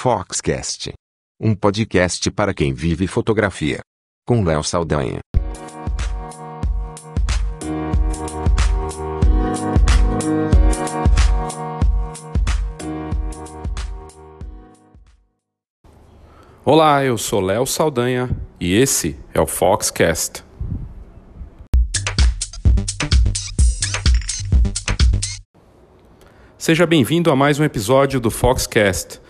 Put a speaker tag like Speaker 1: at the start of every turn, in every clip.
Speaker 1: Foxcast. Um podcast para quem vive fotografia. Com Léo Saldanha.
Speaker 2: Olá, eu sou Léo Saldanha e esse é o Foxcast. Seja bem-vindo a mais um episódio do Foxcast.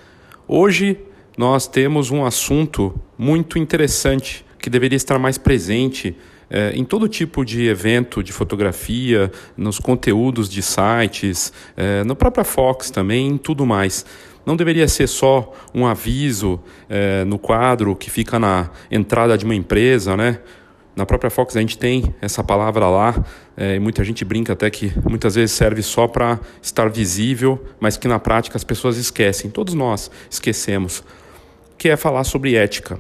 Speaker 2: Hoje nós temos um assunto muito interessante que deveria estar mais presente eh, em todo tipo de evento de fotografia, nos conteúdos de sites, eh, na própria Fox também, em tudo mais. Não deveria ser só um aviso eh, no quadro que fica na entrada de uma empresa, né? Na própria Fox a gente tem essa palavra lá, é, e muita gente brinca até que muitas vezes serve só para estar visível, mas que na prática as pessoas esquecem, todos nós esquecemos, que é falar sobre ética.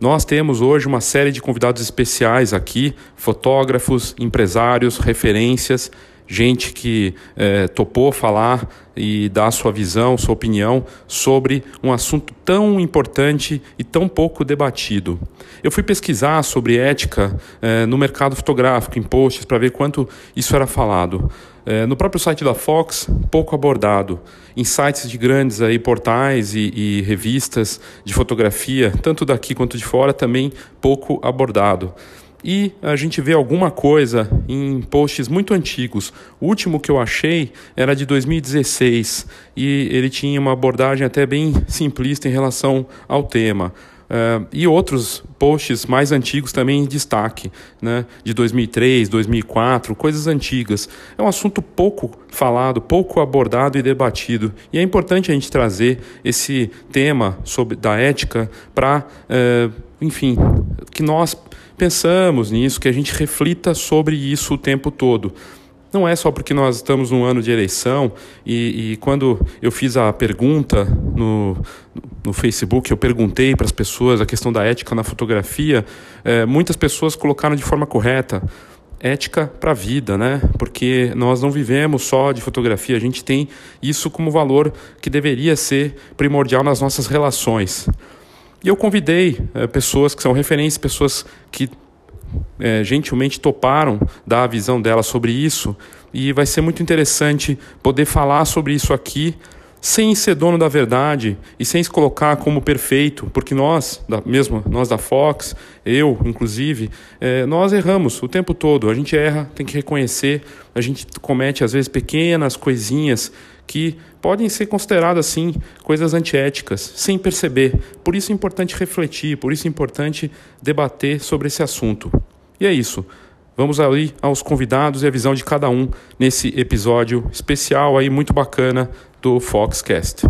Speaker 2: Nós temos hoje uma série de convidados especiais aqui, fotógrafos, empresários, referências, gente que é, topou falar e dar sua visão, sua opinião sobre um assunto tão importante e tão pouco debatido. Eu fui pesquisar sobre ética é, no mercado fotográfico, em posts, para ver quanto isso era falado. É, no próprio site da Fox, pouco abordado. Em sites de grandes aí, portais e, e revistas de fotografia, tanto daqui quanto de fora, também pouco abordado e a gente vê alguma coisa em posts muito antigos. O último que eu achei era de 2016 e ele tinha uma abordagem até bem simplista em relação ao tema. Uh, e outros posts mais antigos também em destaque, né, de 2003, 2004, coisas antigas. É um assunto pouco falado, pouco abordado e debatido. E é importante a gente trazer esse tema sobre, da ética para, uh, enfim, que nós pensamos nisso, que a gente reflita sobre isso o tempo todo. Não é só porque nós estamos num ano de eleição e, e quando eu fiz a pergunta no, no Facebook, eu perguntei para as pessoas a questão da ética na fotografia, é, muitas pessoas colocaram de forma correta ética para a vida, né? Porque nós não vivemos só de fotografia, a gente tem isso como valor que deveria ser primordial nas nossas relações. E eu convidei é, pessoas que são referências, pessoas que é, gentilmente toparam dar a visão dela sobre isso. E vai ser muito interessante poder falar sobre isso aqui sem ser dono da verdade e sem se colocar como perfeito, porque nós, da, mesmo nós da Fox, eu inclusive, é, nós erramos o tempo todo. A gente erra, tem que reconhecer, a gente comete às vezes pequenas coisinhas que podem ser consideradas assim coisas antiéticas, sem perceber. Por isso é importante refletir, por isso é importante debater sobre esse assunto. E é isso. Vamos aí aos convidados e a visão de cada um nesse episódio especial aí muito bacana do Foxcast.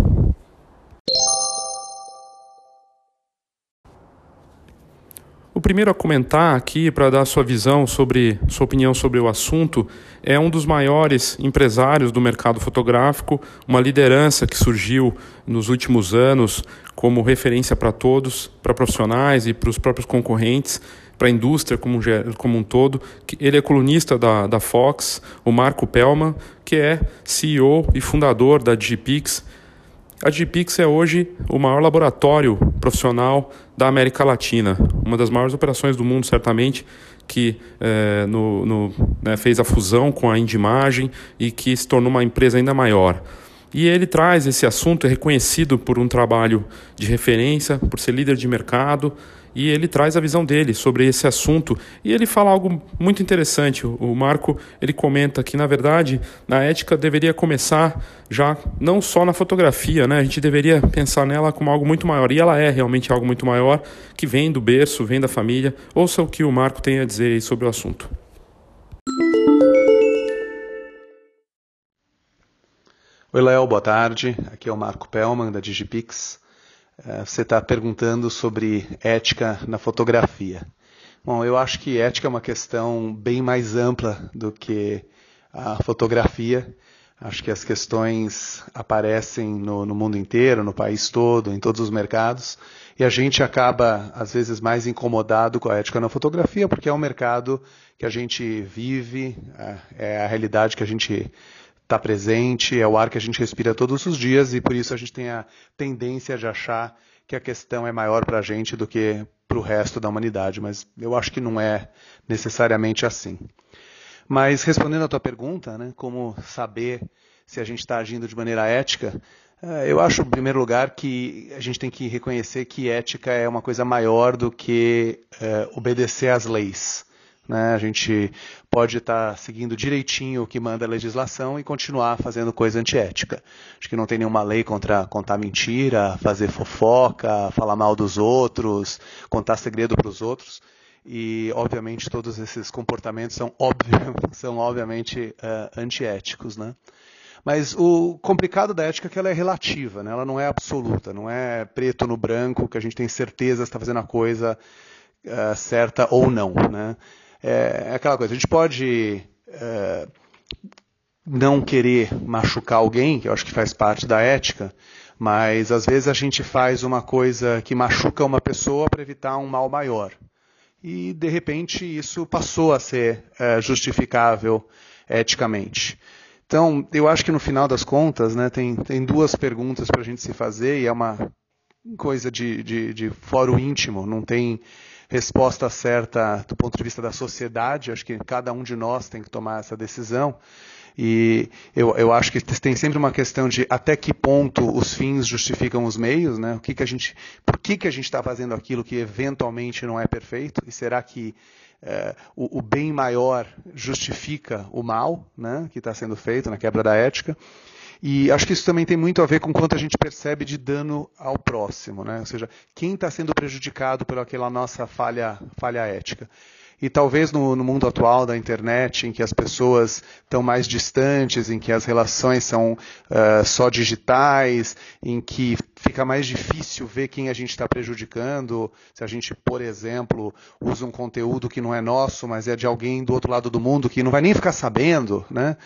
Speaker 2: O primeiro a comentar aqui para dar sua visão sobre sua opinião sobre o assunto é um dos maiores empresários do mercado fotográfico, uma liderança que surgiu nos últimos anos como referência para todos, para profissionais e para os próprios concorrentes, para a indústria como, como um todo. Ele é colunista da, da Fox, o Marco Pellman, que é CEO e fundador da Digipix a Digipix é hoje o maior laboratório profissional da América Latina, uma das maiores operações do mundo, certamente, que é, no, no, né, fez a fusão com a Indimagem e que se tornou uma empresa ainda maior. E ele traz esse assunto, é reconhecido por um trabalho de referência, por ser líder de mercado, e ele traz a visão dele sobre esse assunto e ele fala algo muito interessante. O Marco ele comenta que na verdade a ética deveria começar já não só na fotografia, né? A gente deveria pensar nela como algo muito maior e ela é realmente algo muito maior que vem do berço, vem da família. Ouça o que o Marco tem a dizer sobre o assunto.
Speaker 3: Oi, Léo, boa tarde. Aqui é o Marco Pellman, da Digipix. É, você está perguntando sobre ética na fotografia. Bom, eu acho que ética é uma questão bem mais ampla do que a fotografia. Acho que as questões aparecem no, no, mundo inteiro, no país todo, em todos os mercados, e a gente acaba, às vezes, mais incomodado com a ética na fotografia, porque é um mercado que a gente vive, é, é a realidade que a gente está presente, é o ar que a gente respira todos os dias e por isso a gente tem a tendência de achar que a questão é maior para a gente do que para o resto da humanidade, mas eu acho que não é necessariamente assim. Mas respondendo à tua pergunta, né, como saber se a gente está agindo de maneira ética, eh, eu acho, em primeiro lugar, que a gente tem que reconhecer que ética é uma coisa maior do que é, obedecer às leis. Né? A gente pode estar tá seguindo direitinho o que manda a legislação e continuar fazendo coisa antiética. Acho que não tem nenhuma lei contra contar mentira, fazer fofoca, falar mal dos outros, contar segredo para os outros. E, obviamente, todos esses comportamentos são, são obviamente, uh, antiéticos. Né? Mas o complicado da ética é que ela é relativa, né? ela não é absoluta, não é preto no branco, que a gente tem certeza se está fazendo a coisa uh, certa ou não. Né? É, é, aquela coisa, a gente pode é, não querer machucar alguém, que eu acho que faz parte da ética, mas às vezes a gente faz uma coisa que machuca uma pessoa para evitar um mal maior. E de repente isso passou a ser é, justificável eticamente. Então, eu acho que no final das contas, né, tem, tem duas perguntas para a gente se fazer, e é uma coisa de, de, de fórum íntimo, não tem resposta certa do ponto de vista da sociedade, acho que cada um de nós tem que tomar essa decisão. E eu, eu acho que tem sempre uma questão de até que ponto os fins justificam os meios, né? O que, que a gente, por que, que a gente está fazendo aquilo que eventualmente não é perfeito? E será que é, o, o, bem maior justifica o mal né, que está sendo feito na quebra da ética? E acho que isso também tem muito a ver com quanto a gente percebe de dano ao próximo, né? ou seja, quem está sendo prejudicado pela nossa falha, falha ética. E talvez no, no, mundo atual da internet, em que as pessoas estão mais distantes, em que as relações são uh, só digitais, em que fica mais difícil ver quem a gente está prejudicando, se a gente, por exemplo, usa um conteúdo que não é nosso, mas é de alguém do outro lado do mundo que não vai nem ficar sabendo, né?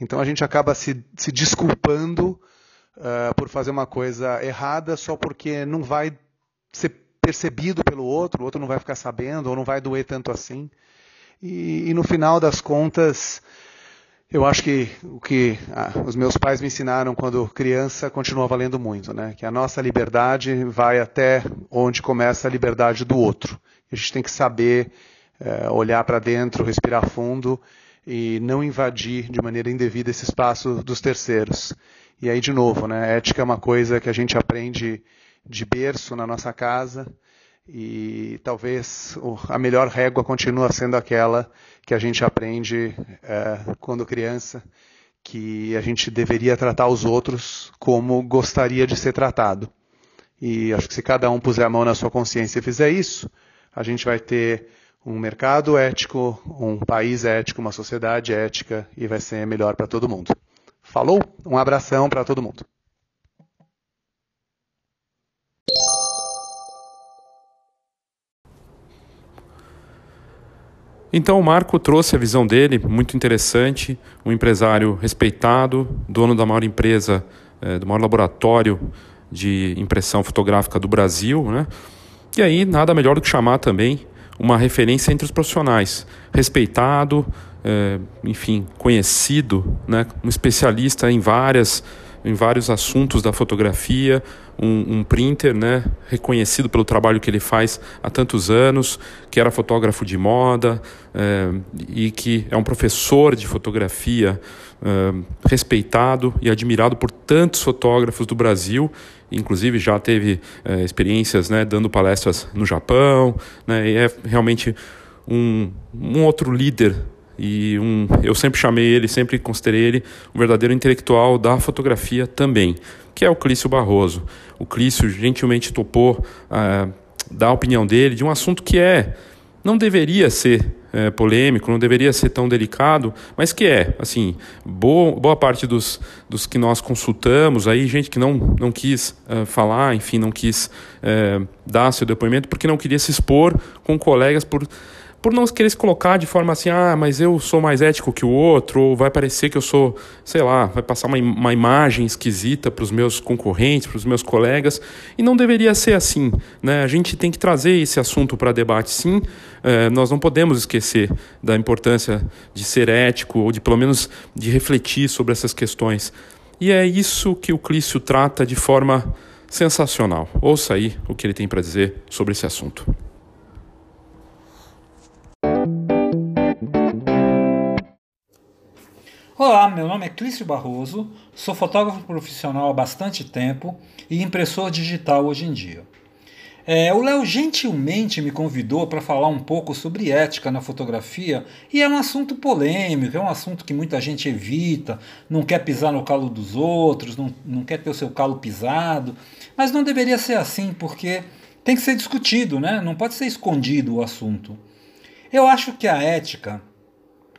Speaker 3: Então a gente acaba se, se desculpando uh, por fazer uma coisa errada só porque não vai ser percebido pelo outro, o outro não vai ficar sabendo ou não vai doer tanto assim. E, e no final das contas, eu acho que o que ah, os meus pais me ensinaram quando criança continua valendo muito, né? Que a nossa liberdade vai até onde começa a liberdade do outro. A gente tem que saber eh, olhar para dentro, respirar fundo e não invadir de maneira indevida esse espaço dos terceiros. E aí, de novo, né, ética é uma coisa que a gente aprende de berço na nossa casa e talvez a melhor régua continua sendo aquela que a gente aprende é, quando criança, que a gente deveria tratar os outros como gostaria de ser tratado. E acho que se cada um puser a mão na sua consciência e fizer isso, a gente vai ter um mercado ético, um país ético, uma sociedade ética e vai ser melhor para todo mundo. Falou? Um abração para todo mundo.
Speaker 2: Então o Marco trouxe a visão dele, muito interessante, um empresário respeitado, dono da maior empresa, é, do maior laboratório de impressão fotográfica do Brasil, né? E aí nada melhor do que chamar também uma referência entre os profissionais, respeitado, é, enfim, conhecido, né, um especialista em várias em vários assuntos da fotografia, um, um, printer, né, reconhecido pelo trabalho que ele faz há tantos anos, que era fotógrafo de moda é, e que é um professor de fotografia é, respeitado e admirado por tantos fotógrafos do Brasil inclusive já teve é, experiências né, dando palestras no Japão, né, e é realmente um, um outro líder e um, eu sempre chamei ele, sempre considerei ele um verdadeiro intelectual da fotografia também, que é o Clício Barroso. O Clício gentilmente topou uh, dar a opinião dele de um assunto que é não deveria ser é, polêmico, não deveria ser tão delicado, mas que é, assim, boa, boa parte dos, dos que nós consultamos, aí gente que não, não quis uh, falar, enfim, não quis uh, dar seu depoimento porque não queria se expor com colegas por por não querer se colocar de forma assim, ah, mas eu sou mais ético que o outro, ou vai parecer que eu sou, sei lá, vai passar uma, uma imagem esquisita para os meus concorrentes, para os meus colegas, e não deveria ser assim. Né? A gente tem que trazer esse assunto para debate, sim. É, nós não podemos esquecer da importância de ser ético, ou de pelo menos de refletir sobre essas questões. E é isso que o Clício trata de forma sensacional. Ouça aí o que ele tem para dizer sobre esse assunto.
Speaker 4: Olá, meu nome é Clício Barroso, sou fotógrafo profissional há bastante tempo e impressor digital hoje em dia. É, o Léo gentilmente me convidou para falar um pouco sobre ética na fotografia e é um assunto polêmico, é um assunto que muita gente evita, não quer pisar no calo dos outros, não, não quer ter o seu calo pisado, mas não deveria ser assim porque tem que ser discutido, né? não pode ser escondido o assunto. Eu acho que a ética,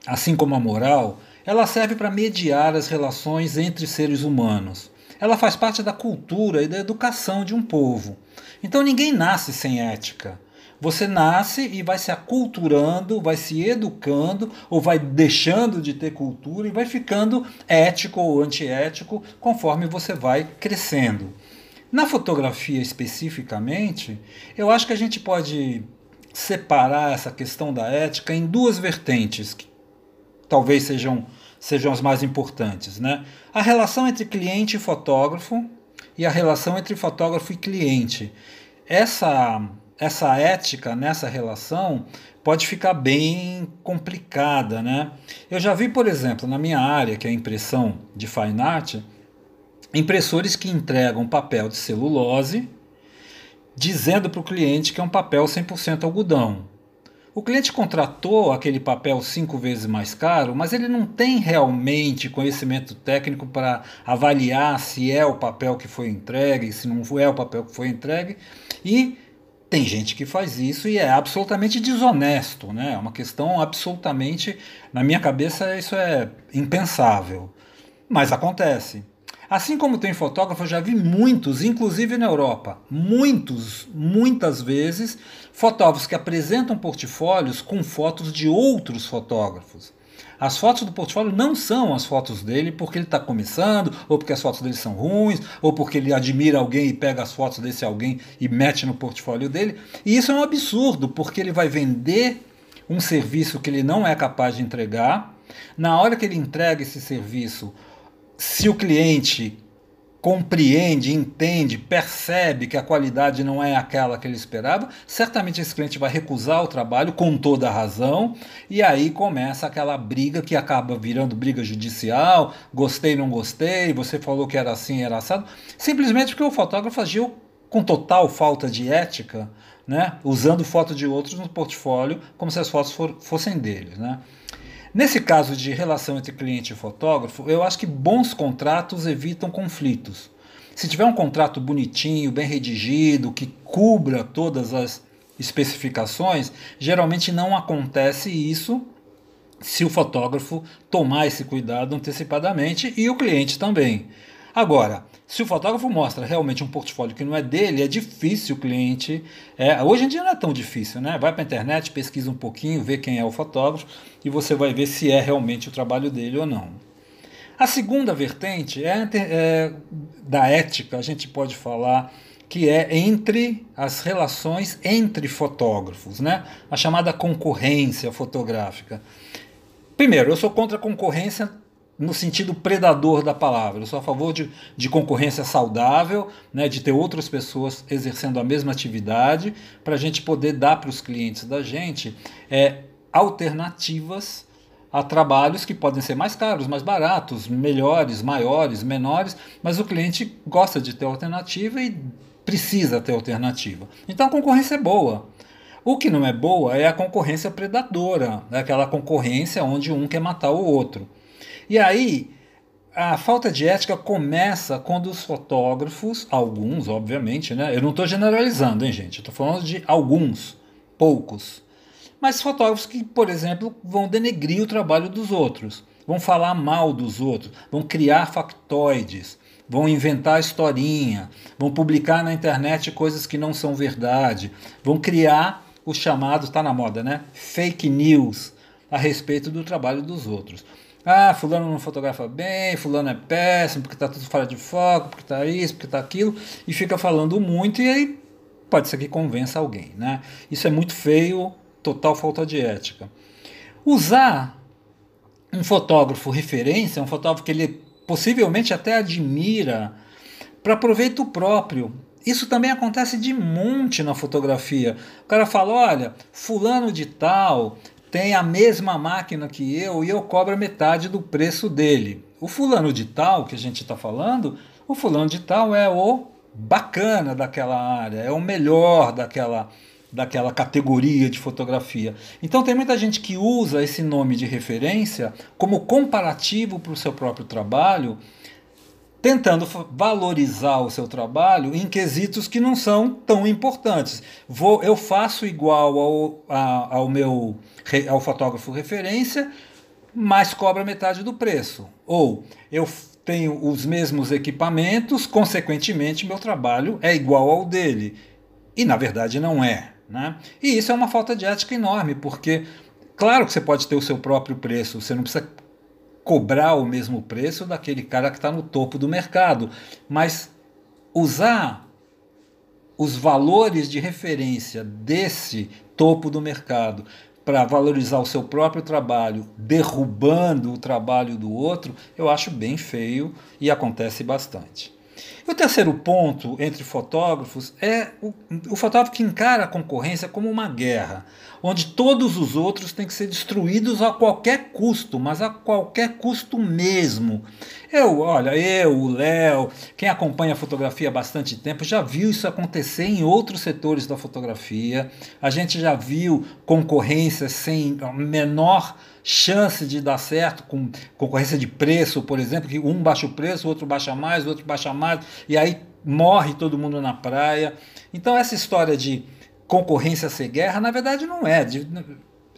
Speaker 4: assim como a moral, ela serve para mediar as relações entre seres humanos. Ela faz parte da cultura e da educação de um povo. Então ninguém nasce sem ética. Você nasce e vai se aculturando, vai se educando, ou vai deixando de ter cultura e vai ficando ético ou antiético conforme você vai crescendo. Na fotografia especificamente, eu acho que a gente pode separar essa questão da ética em duas vertentes, que talvez sejam, sejam as mais importantes. Né? A relação entre cliente e fotógrafo e a relação entre fotógrafo e cliente. Essa, essa ética nessa relação pode ficar bem complicada. Né? Eu já vi, por exemplo, na minha área, que é a impressão de fine art, impressores que entregam papel de celulose dizendo para o cliente que é um papel 100% algodão. O cliente contratou aquele papel cinco vezes mais caro, mas ele não tem realmente conhecimento técnico para avaliar se é o papel que foi entregue, se não é o papel que foi entregue. E tem gente que faz isso e é absolutamente desonesto, né? É uma questão absolutamente, na minha cabeça, isso é impensável. Mas acontece. Assim como tem fotógrafo, eu já vi muitos, inclusive na Europa, muitos, muitas vezes, fotógrafos que apresentam portfólios com fotos de outros fotógrafos. As fotos do portfólio não são as fotos dele porque ele está começando, ou porque as fotos dele são ruins, ou porque ele admira alguém e pega as fotos desse alguém e mete no portfólio dele. E isso é um absurdo, porque ele vai vender um serviço que ele não é capaz de entregar. Na hora que ele entrega esse serviço, se o cliente compreende, entende, percebe que a qualidade não é aquela que ele esperava, certamente esse cliente vai recusar o trabalho com toda a razão, e aí começa aquela briga que acaba virando briga judicial, gostei, não gostei, você falou que era assim, era assado, simplesmente porque o fotógrafo agiu com total falta de ética, né, usando foto de outros no portfólio como se as fotos for, fossem dele, né. Nesse caso de relação entre cliente e fotógrafo, eu acho que bons contratos evitam conflitos. Se tiver um contrato bonitinho, bem redigido, que cubra todas as especificações, geralmente não acontece isso se o fotógrafo tomar esse cuidado antecipadamente e o cliente também. Agora, se o fotógrafo mostra realmente um portfólio que não é dele, é difícil o cliente. É, hoje em dia não é tão difícil, né? Vai para a internet, pesquisa um pouquinho, vê quem é o fotógrafo e você vai ver se é realmente o trabalho dele ou não. A segunda vertente é, é da ética, a gente pode falar que é entre as relações entre fotógrafos, né? A chamada concorrência fotográfica. Primeiro, eu sou contra a concorrência no sentido predador da palavra. Eu sou a favor de, de concorrência saudável, né, de ter outras pessoas exercendo a mesma atividade, para a gente poder dar para os clientes da gente é, alternativas a trabalhos que podem ser mais caros, mais baratos, melhores, maiores, menores, mas o cliente gosta de ter alternativa e precisa ter alternativa. Então a concorrência é boa. O que não é boa é a concorrência predadora, é aquela concorrência onde um quer matar o outro. E aí, a falta de ética começa quando os fotógrafos, alguns, obviamente, né? Eu não estou generalizando, hein, gente? Estou falando de alguns, poucos. Mas fotógrafos que, por exemplo, vão denegrir o trabalho dos outros, vão falar mal dos outros, vão criar factoides, vão inventar historinha, vão publicar na internet coisas que não são verdade, vão criar os chamados, está na moda, né? Fake news a respeito do trabalho dos outros. Ah, fulano não fotografa bem, fulano é péssimo, porque está tudo fora de foco, porque está isso, porque está aquilo, e fica falando muito e aí pode ser que convença alguém, né? Isso é muito feio, total falta de ética. Usar um fotógrafo referência, um fotógrafo que ele possivelmente até admira, para proveito próprio. Isso também acontece de monte na fotografia. O cara fala: olha, fulano de tal tem a mesma máquina que eu e eu cobro metade do preço dele. O fulano de tal que a gente está falando, o fulano de tal é o bacana daquela área, é o melhor daquela daquela categoria de fotografia. Então tem muita gente que usa esse nome de referência como comparativo para o seu próprio trabalho, tentando valorizar o seu trabalho em quesitos que não são tão importantes. Vou, eu faço igual ao, a, ao meu ao fotógrafo referência, mas cobra metade do preço. Ou eu tenho os mesmos equipamentos, consequentemente meu trabalho é igual ao dele. E na verdade não é. Né? E isso é uma falta de ética enorme, porque, claro que você pode ter o seu próprio preço, você não precisa cobrar o mesmo preço daquele cara que está no topo do mercado, mas usar os valores de referência desse topo do mercado para valorizar o seu próprio trabalho, derrubando o trabalho do outro, eu acho bem feio e acontece bastante. E o terceiro ponto entre fotógrafos é o, o fotógrafo que encara a concorrência como uma guerra, onde todos os outros têm que ser destruídos a qualquer custo, mas a qualquer custo mesmo. Eu, olha, eu, o Léo, quem acompanha a fotografia há bastante tempo, já viu isso acontecer em outros setores da fotografia. A gente já viu concorrência sem menor chance de dar certo com concorrência de preço, por exemplo, que um baixa o preço, o outro baixa mais, o outro baixa mais, e aí morre todo mundo na praia. Então essa história de concorrência ser guerra, na verdade não é.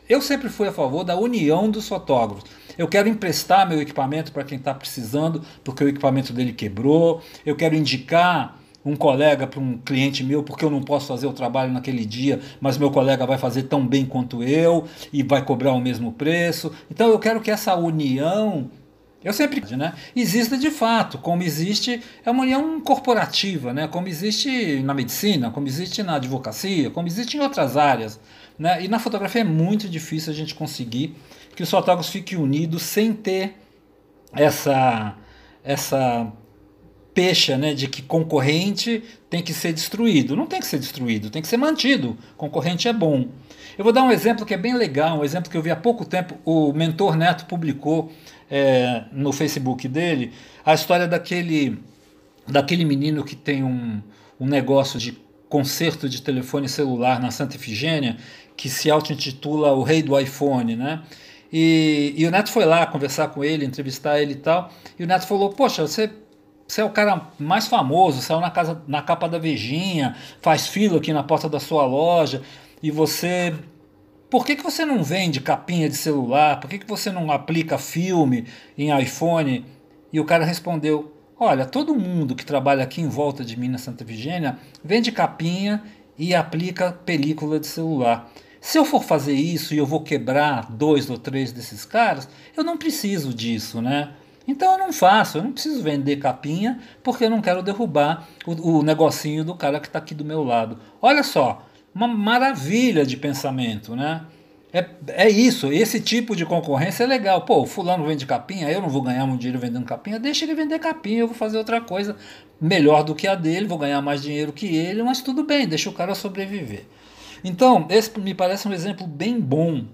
Speaker 4: Eu sempre fui a favor da união dos fotógrafos. Eu quero emprestar meu equipamento para quem está precisando, porque o equipamento dele quebrou. Eu quero indicar um colega para um cliente meu, porque eu não posso fazer o trabalho naquele dia, mas meu colega vai fazer tão bem quanto eu e vai cobrar o mesmo preço. Então eu quero que essa união eu sempre, né? Exista de fato, como existe, é uma união corporativa, né? Como existe na medicina, como existe na advocacia, como existe em outras áreas, né? E na fotografia é muito difícil a gente conseguir que os fotógrafos fiquem unidos sem ter essa essa pecha né, de que concorrente tem que ser destruído. Não tem que ser destruído, tem que ser mantido. Concorrente é bom. Eu vou dar um exemplo que é bem legal, um exemplo que eu vi há pouco tempo. O Mentor Neto publicou é, no Facebook dele a história daquele, daquele menino que tem um, um negócio de conserto de telefone celular na Santa Efigênia, que se auto-intitula O Rei do iPhone, né? E, e, o Neto foi lá conversar com ele, entrevistar ele e tal. E o Neto falou: Poxa, você você é o cara mais famoso, saiu na, casa, na capa da Vejinha, faz fila aqui na porta da sua loja, e você. Por que, que você não vende capinha de celular? Por que, que você não aplica filme em iPhone? E o cara respondeu: Olha, todo mundo que trabalha aqui em volta de mim na Santa Vigênia vende capinha e aplica película de celular. Se eu for fazer isso e eu vou quebrar dois ou três desses caras, eu não preciso disso, né? Então eu não faço, eu não preciso vender capinha porque eu não quero derrubar o, o negocinho do cara que está aqui do meu lado. Olha só, uma maravilha de pensamento, né? É, é isso, esse tipo de concorrência é legal. Pô, o fulano vende capinha, eu não vou ganhar muito dinheiro vendendo capinha, deixa ele vender capinha, eu vou fazer outra coisa melhor do que a dele, vou ganhar mais dinheiro que ele, mas tudo bem, deixa o cara sobreviver. Então, esse me parece um exemplo bem bom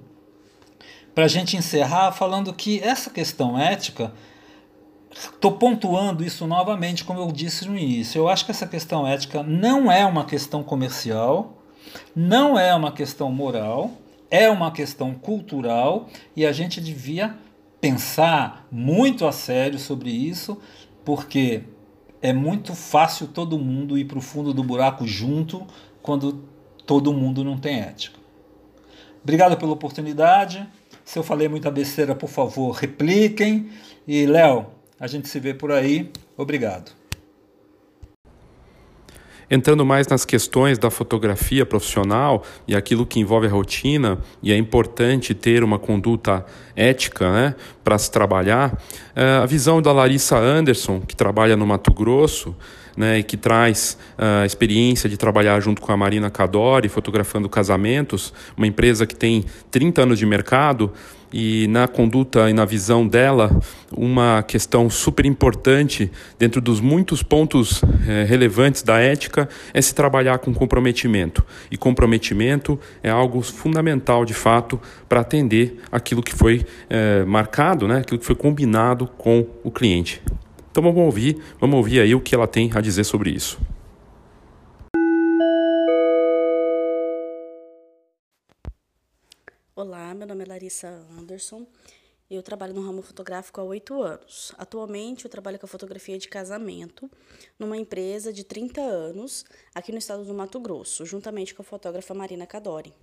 Speaker 4: para a gente encerrar falando que essa questão ética Estou pontuando isso novamente, como eu disse no início. Eu acho que essa questão ética não é uma questão comercial, não é uma questão moral, é uma questão cultural e a gente devia pensar muito a sério sobre isso, porque é muito fácil todo mundo ir para o fundo do buraco junto quando todo mundo não tem ética. Obrigado pela oportunidade. Se eu falei muita besteira, por favor, repliquem. E, Léo, a gente se vê por aí. Obrigado.
Speaker 2: entrando mais nas questões da fotografia profissional e aquilo que envolve a rotina, e é importante ter uma conduta ética né, para se trabalhar, eh, a visão da Larissa Anderson, que trabalha no Mato Grosso, né, e que traz uh, a experiência de trabalhar junto com a Marina Cadori, fotografando casamentos, uma empresa que tem 30 anos de mercado, e na conduta e na visão dela, uma questão super importante dentro dos muitos pontos eh, relevantes da ética é se trabalhar com comprometimento. E comprometimento é algo fundamental, de fato, para atender aquilo que foi eh, marcado, né, aquilo que foi combinado com o cliente. Então vamos ouvir, vamos ouvir aí o que ela tem a dizer sobre isso.
Speaker 5: Olá, meu nome é Larissa Anderson. Eu trabalho no ramo fotográfico há oito anos. Atualmente, eu trabalho com a fotografia de casamento numa empresa de 30 anos aqui no estado do Mato Grosso, juntamente com a fotógrafa Marina Cadori.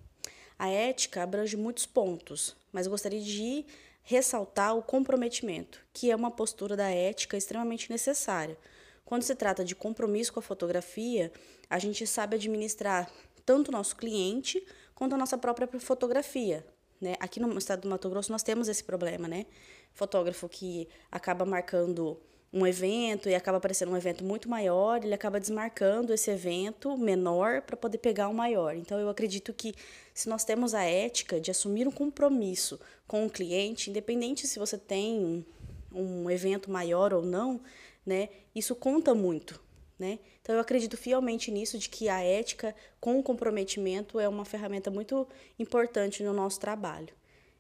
Speaker 5: A ética abrange muitos pontos, mas gostaria de ressaltar o comprometimento, que é uma postura da ética extremamente necessária. Quando se trata de compromisso com a fotografia, a gente sabe administrar tanto o nosso cliente quanto a nossa própria fotografia. Né? Aqui no estado do Mato Grosso nós temos esse problema, né? Fotógrafo que acaba marcando um evento e acaba aparecendo um evento muito maior, ele acaba desmarcando esse evento menor para poder pegar o maior. Então eu acredito que se nós temos a ética de assumir um compromisso com o cliente, independente se você tem um evento maior ou não, né, isso conta muito, né? Então eu acredito fielmente nisso de que a ética com o comprometimento é uma ferramenta muito importante no nosso trabalho.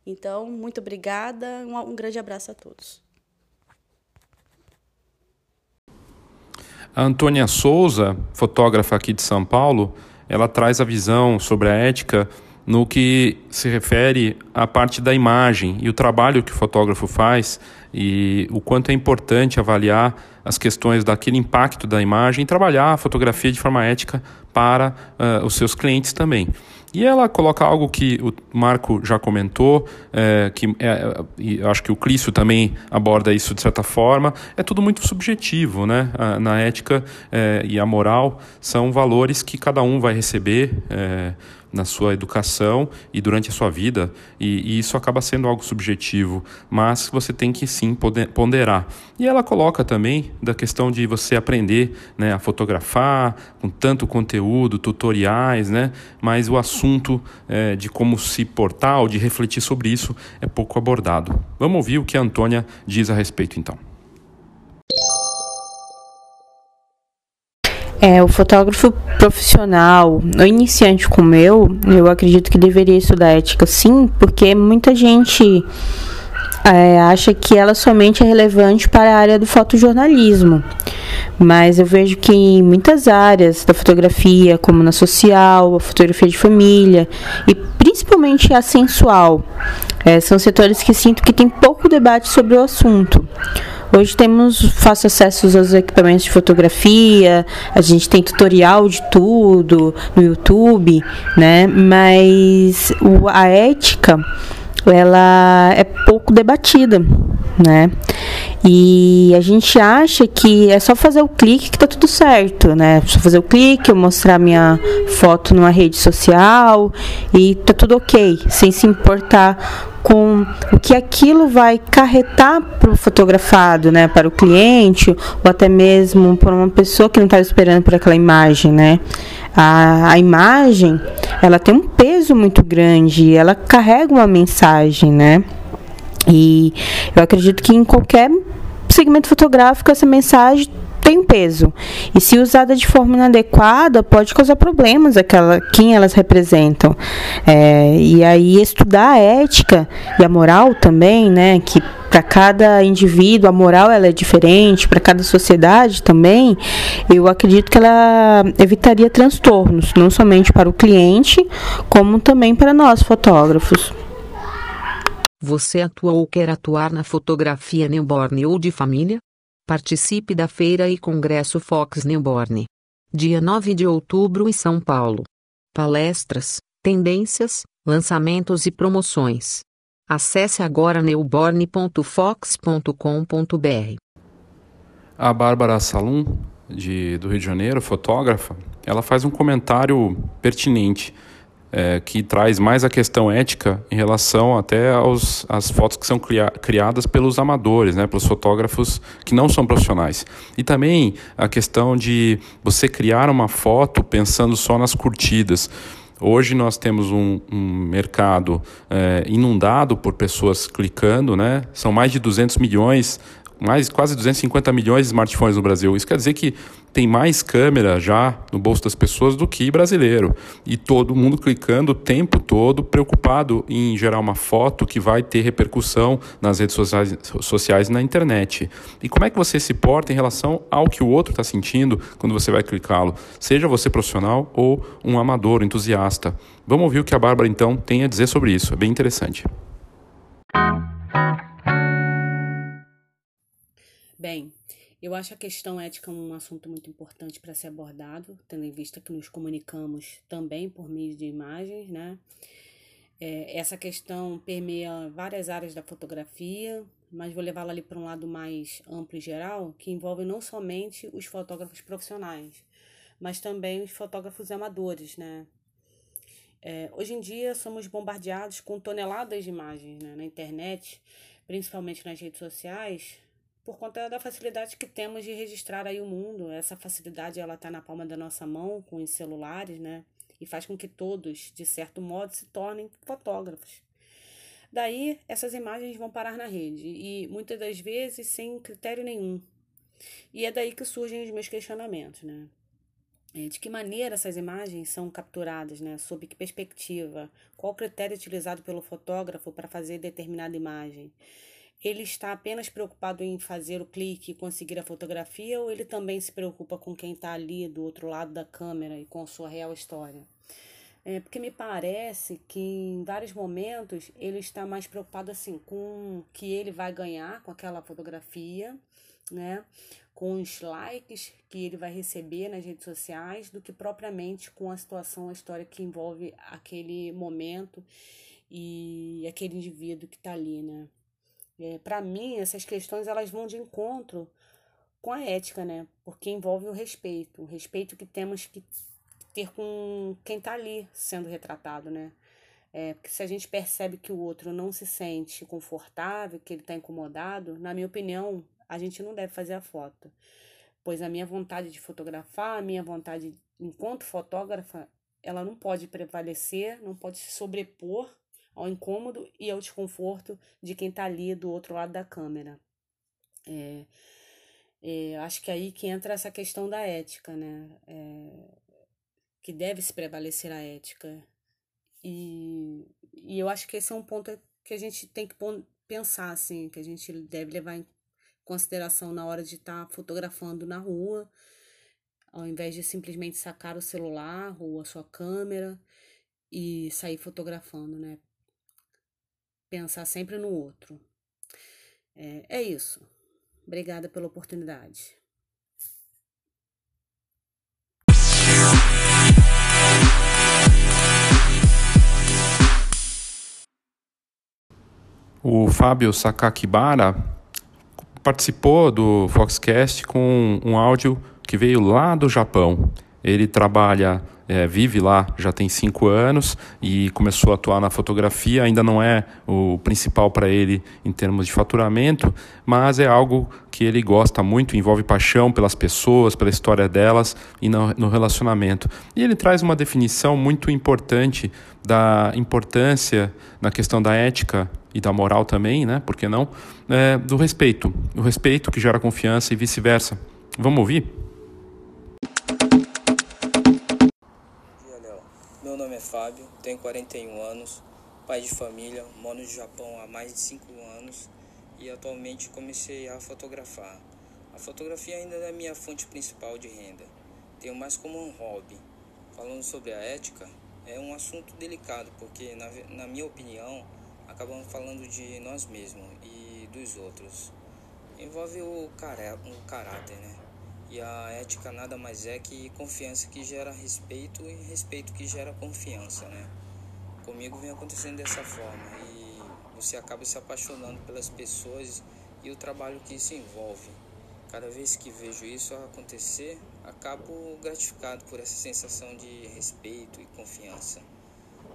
Speaker 5: Então, muito obrigada, um, um grande abraço a todos.
Speaker 2: A Antônia Souza, fotógrafa aqui de São Paulo, ela traz a visão sobre a ética no que se refere à parte da imagem e o trabalho que o fotógrafo faz e o quanto é importante avaliar as questões daquele impacto da imagem e trabalhar a fotografia de forma ética para uh, os seus clientes também. E ela coloca algo que o Marco já comentou, é, que é, e acho que o Clício também aborda isso de certa forma, é tudo muito subjetivo, né? na ética é, e a moral são valores que cada um vai receber na sua educação e durante a sua vida, e, e, isso acaba sendo algo subjetivo, mas você tem que sim ponderar. E ela coloca também da questão de você aprender né, a fotografar com tanto conteúdo, tutoriais, né, mas o assunto é, de como se portar ou de refletir sobre isso é pouco abordado. Vamos ouvir o que a Antônia diz a respeito então.
Speaker 6: É, o fotógrafo profissional, o iniciante como eu, eu acredito que deveria estudar ética sim, porque muita gente é, acha que ela somente é relevante para a área do fotojornalismo. Mas eu vejo que em muitas áreas da fotografia, como na social, a fotografia de família e principalmente a sensual, é, são setores que sinto que tem pouco debate sobre o assunto. Hoje temos fácil acesso aos equipamentos de fotografia, a gente tem tutorial de tudo no YouTube, né? Mas a ética ela é pouco debatida, né? E a gente acha que é só fazer o clique que tá tudo certo, né? Só fazer o clique, eu mostrar minha foto numa rede social e tá tudo ok, sem se importar com o que aquilo vai carretar para o fotografado, né, para o cliente ou até mesmo para uma pessoa que não está esperando por aquela imagem, né? A, a imagem, ela tem um peso muito grande, ela carrega uma mensagem, né? E eu acredito que em qualquer segmento fotográfico essa mensagem tem peso. E se usada de forma inadequada, pode causar problemas àquela, quem elas representam. É, e aí estudar a ética e a moral também, né? Que para cada indivíduo a moral ela é diferente, para cada sociedade também, eu acredito que ela evitaria transtornos, não somente para o cliente, como também para nós fotógrafos.
Speaker 7: Você atua ou quer atuar na fotografia newborn ou de família? Participe da Feira e Congresso Fox Newborn. Dia 9 de outubro em São Paulo. Palestras, tendências, lançamentos e promoções. Acesse agora newborn.fox.com.br.
Speaker 2: A Bárbara Salum, de, do Rio de Janeiro, fotógrafa, ela faz um comentário pertinente é, que traz mais a questão ética em relação até aos, às fotos que são cria, criadas pelos amadores, né, pelos fotógrafos que não são profissionais. E também a questão de você criar uma foto pensando só nas curtidas. Hoje nós temos um, um mercado é, inundado por pessoas clicando, né? São mais de 200 milhões mais quase 250 milhões de smartphones no Brasil. Isso quer dizer que tem mais câmera já no bolso das pessoas do que brasileiro. E todo mundo clicando o tempo todo, preocupado em gerar uma foto que vai ter repercussão nas redes sociais, sociais e na internet. E como é que você se porta em relação ao que o outro está sentindo quando você vai clicá-lo? Seja você profissional ou um amador, entusiasta. Vamos ouvir o que a Bárbara então tem a dizer sobre isso. É bem interessante.
Speaker 8: Bem, eu acho a questão ética um assunto muito importante para ser abordado, tendo em vista que nos comunicamos também por meio de imagens, né? É, essa questão permeia várias áreas da fotografia, mas vou levá-la ali para um lado mais amplo e geral, que envolve não somente os fotógrafos profissionais, mas também os fotógrafos amadores, né? É, hoje em dia somos bombardeados com toneladas de imagens né, na internet, principalmente nas redes sociais, por conta da facilidade que temos de registrar aí o mundo. Essa facilidade ela está na palma da nossa mão com os celulares, né? E faz com que todos, de certo modo, se tornem fotógrafos. Daí, essas imagens vão parar na rede e muitas das vezes sem critério nenhum. E é daí que surgem os meus questionamentos, né? É, de que maneira essas imagens são capturadas, né? Sob que perspectiva? Qual critério utilizado pelo fotógrafo para fazer determinada imagem? Ele está apenas preocupado em fazer o clique e conseguir a fotografia ou ele também se preocupa com quem está ali do outro lado da câmera e com sua real história? É, porque me parece que em vários momentos ele está mais preocupado assim com o que ele vai ganhar com aquela fotografia, né? Com os likes que ele vai receber nas redes sociais, do que propriamente com a situação, a história que envolve aquele momento e aquele indivíduo que está ali, né? É, para mim, essas questões elas vão de encontro com a ética, né? Porque envolve o respeito, o respeito que temos que ter com quem está ali sendo retratado, né? É, porque se a gente percebe que o outro não se sente confortável, que ele está incomodado, na minha opinião, a gente não deve fazer a foto. Pois a minha vontade de fotografar, a minha vontade enquanto fotógrafa, ela não pode prevalecer, não pode se sobrepor ao incômodo e ao desconforto de quem está ali do outro lado da câmera. É, é, acho que aí que entra essa questão da ética, né? É, que deve se prevalecer a ética. E, e eu acho que esse é um ponto que a gente tem que pensar, assim, que a gente deve levar em consideração na hora de estar tá fotografando na rua, ao invés de simplesmente sacar o celular ou a sua câmera e sair fotografando, né? Pensar sempre no outro. É, é isso. Obrigada pela oportunidade.
Speaker 2: O Fábio Sakakibara participou do Foxcast com um áudio que veio lá do Japão. Ele trabalha é, vive lá já tem cinco anos e começou a atuar na fotografia. Ainda não é o principal para ele em termos de faturamento, mas é algo que ele gosta muito, envolve paixão pelas pessoas, pela história delas e no, no relacionamento. E ele traz uma definição muito importante da importância na questão da ética e da moral também, né? Por que não? É, do respeito. O respeito que gera confiança e vice-versa. Vamos ouvir?
Speaker 9: É Fábio, tenho 41 anos, pai de família, moro no Japão há mais de 5 anos e atualmente comecei a fotografar. A fotografia ainda é a minha fonte principal de renda. Tenho mais como um hobby. Falando sobre a ética, é um assunto delicado porque, na, na minha opinião, acabamos falando de nós mesmos e dos outros. Envolve o, cará o caráter, né? E a ética nada mais é que confiança que gera respeito e respeito que gera confiança, né? Comigo vem acontecendo dessa forma e você acaba se apaixonando pelas pessoas e o trabalho que isso envolve. Cada vez que vejo isso acontecer, acabo gratificado por essa sensação de respeito e confiança.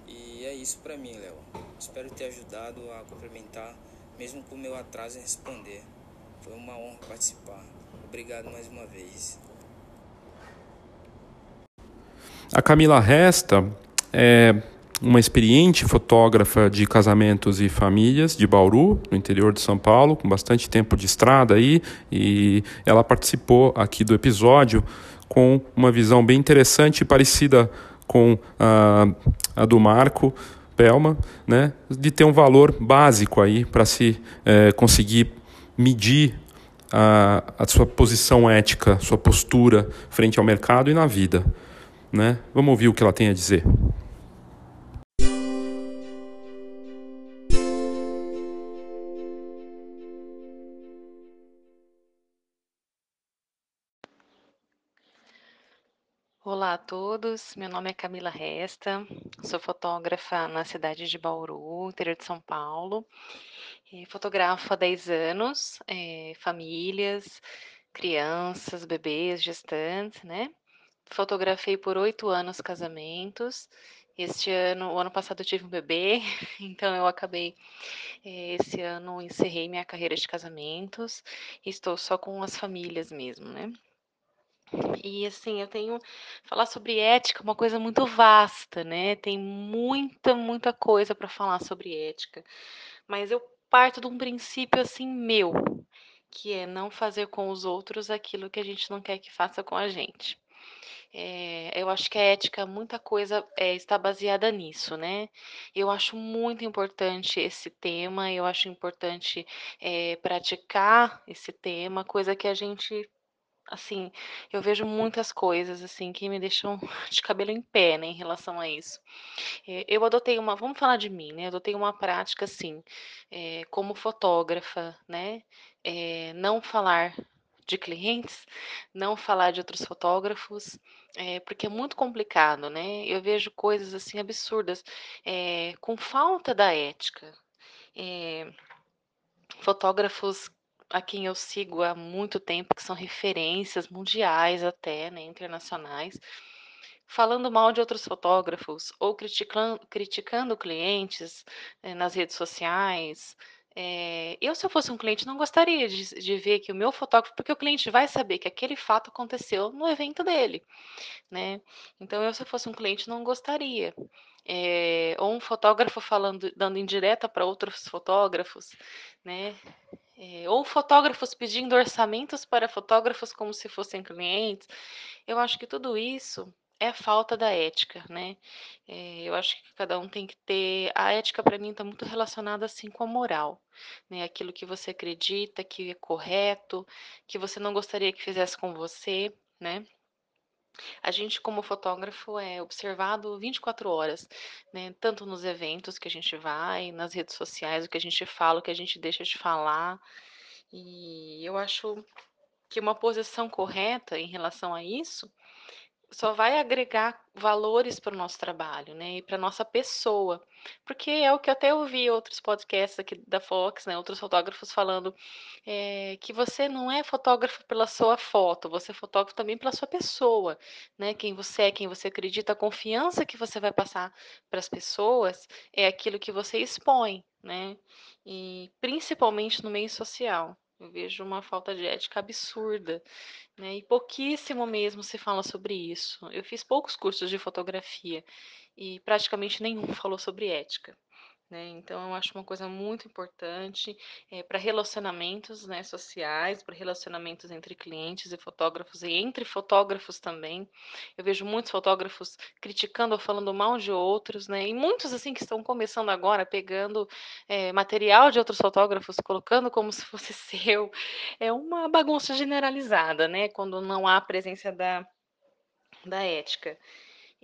Speaker 9: E é isso para mim, Léo. Espero ter ajudado a complementar, mesmo com o meu atraso em responder. Foi uma honra participar. Obrigado mais uma vez.
Speaker 2: A Camila Resta é uma experiente fotógrafa de casamentos e famílias de Bauru, no interior de São Paulo, com bastante tempo de estrada aí, e ela participou aqui do episódio com uma visão bem interessante parecida com a, a do Marco Pelma, né, de ter um valor básico aí para se é, conseguir medir a, a sua posição ética, sua postura frente ao mercado e na vida. Né? Vamos ouvir o que ela tem a dizer.
Speaker 10: Olá a todos, meu nome é Camila Resta, sou fotógrafa na cidade de Bauru, interior de São Paulo. Fotografo há 10 anos, é, famílias, crianças, bebês, gestantes, né? Fotografei por oito anos casamentos. Este ano, o ano passado eu tive um bebê, então eu acabei, eh, esse ano encerrei minha carreira de casamentos, estou só com as famílias mesmo, né. E assim, eu tenho falar sobre ética é uma coisa muito vasta, né, tem muita, muita coisa para falar sobre ética, mas eu parto de um princípio, assim, meu, que é não fazer com os outros aquilo que a gente não quer que faça com a gente. Eh, eu acho que a ética, muita coisa, eh, está baseada nisso, né. Eu acho muito importante esse tema, eu acho importante, eh, praticar esse tema, coisa que a gente assim, eu vejo muitas coisas, assim, que me deixam de cabelo em pé, né, em relação a isso. Eh, eu adotei uma vamos falar de mim, né, adotei uma prática, assim, eh, como fotógrafa, né, eh, não falar de clientes, não falar de outros fotógrafos, eh, porque é muito complicado, né. Eu vejo coisas, assim, absurdas, com falta da ética. Fotógrafos a quem eu sigo há muito tempo, que são referências mundiais até, né, internacionais, falando mal de outros fotógrafos ou critican criticando clientes, eh, nas redes sociais. Eh, eu se eu fosse um cliente não gostaria de de ver que o meu fotógrafo porque o cliente vai saber que aquele fato aconteceu no evento dele, né. Então eu se eu fosse um cliente não gostaria. Eh, ou um fotógrafo falando dando indireta para outros fotógrafos, né. Eh, ou fotógrafos pedindo orçamentos para fotógrafos como se fossem clientes. Eu acho que tudo isso é falta da ética, né. Eh, eu acho que cada um tem que ter a ética para mim está muito relacionada, assim, com a moral, né, aquilo que você acredita que é correto, que você não gostaria que fizesse com você, né. A gente como fotógrafo é observado 24 horas, né, tanto nos eventos que a gente vai, nas redes sociais, o que a gente fala, o que a gente deixa de falar. E eu acho que uma posição correta em relação a isso, só vai agregar valores para o nosso trabalho, né, e para nossa pessoa. Porque é o que eu até ouvi outros podcasts aqui da Fox, né, outros fotógrafos falando, eh, que você não é fotógrafo pela sua foto, você é fotógrafo também pela sua pessoa, né, quem você é, quem você acredita, a confiança que você vai passar para as pessoas, é aquilo que você expõe, né. E principalmente no meio social, eu vejo uma falta de ética absurda, né, e pouquíssimo mesmo se fala sobre isso. Eu fiz poucos cursos de fotografia e praticamente nenhum falou sobre ética, né. Então eu acho uma coisa muito importante, eh, para relacionamentos, né, sociais, para relacionamentos entre clientes e fotógrafos e entre fotógrafos também. Eu vejo muitos fotógrafos criticando ou falando mal de outros, né, e muitos, assim, que estão começando agora pegando, eh, material de outros fotógrafos, colocando como se fosse seu. É uma bagunça generalizada, né, quando não há presença da da ética.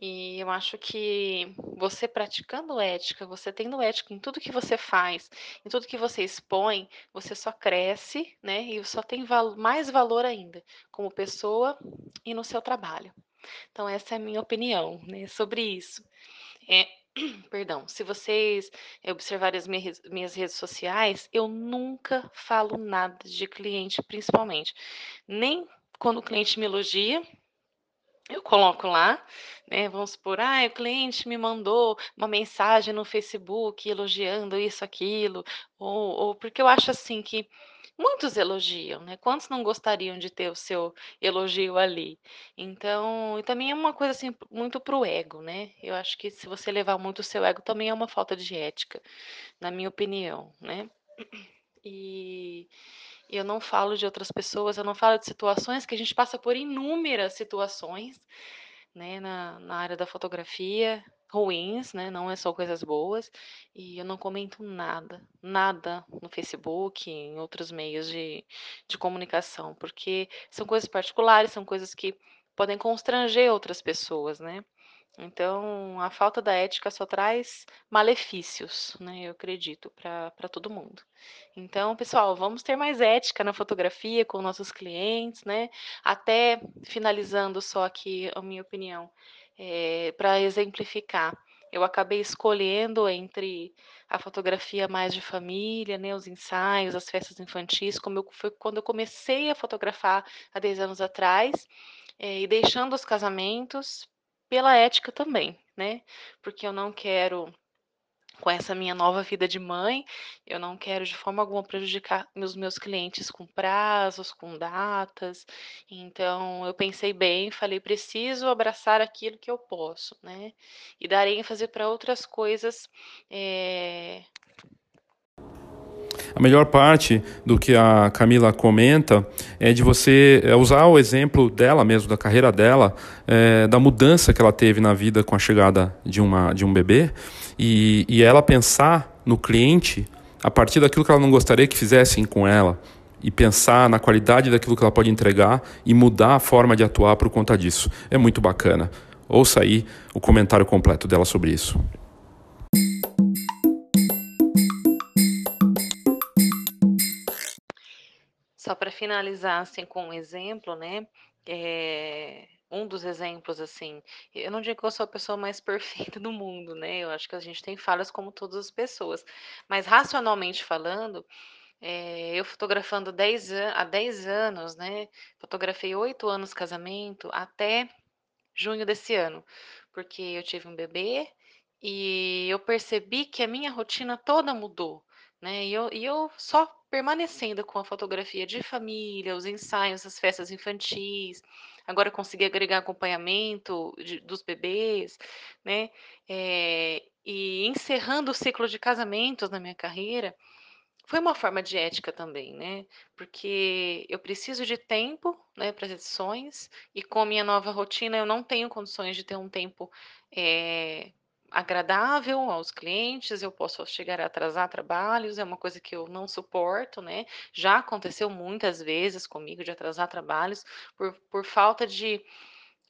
Speaker 10: E eu acho que você praticando ética, você tendo ética em tudo que você faz, em tudo que você expõe, você só cresce, né, e só tem val mais valor ainda, como pessoa e no seu trabalho. Então essa é a minha opinião, né, sobre isso. Eh, perdão, se vocês observarem as minha redes minhas redes sociais, eu nunca falo nada de cliente principalmente, nem quando o cliente me elogia, eu coloco lá, né? Vamos supor, ah, o cliente me mandou uma mensagem no Facebook elogiando isso, aquilo, ou, ou porque eu acho assim que muitos elogiam, né? Quantos não gostariam de ter o seu elogio ali? Então, e também é uma coisa assim muito pro ego, né? Eu acho que se você levar muito o seu ego também é uma falta de ética, na minha opinião, né? E eu não falo de outras pessoas, eu não falo de situações que a gente passa por inúmeras situações, né, na, na área da fotografia, ruins, né, não é só coisas boas, e eu não comento nada, nada no Facebook, em outros meios de, de comunicação, porque são coisas particulares, são coisas que podem constranger outras pessoas, né? Então, a falta da ética só traz malefícios, né? Eu acredito, para todo mundo. Então, pessoal, vamos ter mais ética na fotografia com nossos clientes, né? Até finalizando só aqui a minha opinião, é, para exemplificar. Eu acabei escolhendo entre a fotografia mais de família, né, os ensaios, as festas infantis, como eu, foi quando eu comecei a fotografar há 10 anos atrás, é, e deixando os casamentos pela ética também, né? Porque eu não quero com essa minha nova vida de mãe, eu não quero de forma alguma prejudicar os meus clientes com prazos, com datas. Então, eu pensei bem, falei, preciso abraçar aquilo que eu posso, né? E dar ênfase para outras coisas é,
Speaker 2: a melhor parte do que a Camila comenta é de você é, usar o exemplo dela mesmo, da carreira dela, é, da mudança que ela teve na vida com a chegada de, uma, de um bebê, e, e ela pensar no cliente a partir daquilo que ela não gostaria que fizessem com ela, e pensar na qualidade daquilo que ela pode entregar e mudar a forma de atuar por conta disso. É muito bacana. Ouça aí o comentário completo dela sobre isso.
Speaker 10: Só para finalizar assim com um exemplo, né? É, um dos exemplos, assim, eu não digo que eu sou a pessoa mais perfeita do mundo, né? Eu acho que a gente tem falhas como todas as pessoas. Mas racionalmente falando, é, eu fotografando 10 há 10 anos, né? Fotografei 8 anos casamento até junho desse ano, porque eu tive um bebê e eu percebi que a minha rotina toda mudou, né? E eu, e eu só permanecendo com a fotografia de família, os ensaios, as festas infantis, agora consegui agregar acompanhamento de, dos bebês, né? É, e encerrando o ciclo de casamentos na minha carreira, foi uma forma de ética também, né? Porque eu preciso de tempo, né, para as edições, e com a minha nova rotina eu não tenho condições de ter um tempo é, agradável aos clientes, eu posso chegar a atrasar trabalhos, é uma coisa que eu não suporto, né? Já aconteceu muitas vezes comigo de atrasar trabalhos por, por falta de,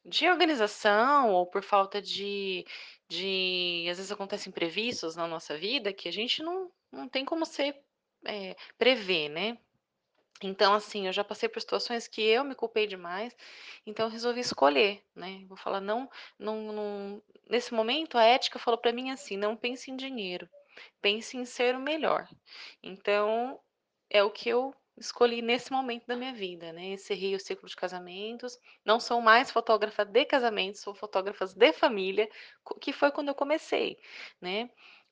Speaker 10: de organização ou por falta de, de. Às vezes acontecem imprevistos na nossa vida que a gente não, não tem como ser é, prever, né? Então, assim, eu já passei por situações que eu me culpei demais, então eu resolvi escolher, né? Vou falar, não, não, não... Nesse momento, a ética falou para mim assim: não pense em dinheiro, pense em ser o melhor. Então, é o que eu escolhi nesse momento da minha vida, né? Encerrei o ciclo de casamentos, não sou mais fotógrafa de casamentos, sou fotógrafa de família, que foi quando eu comecei, né?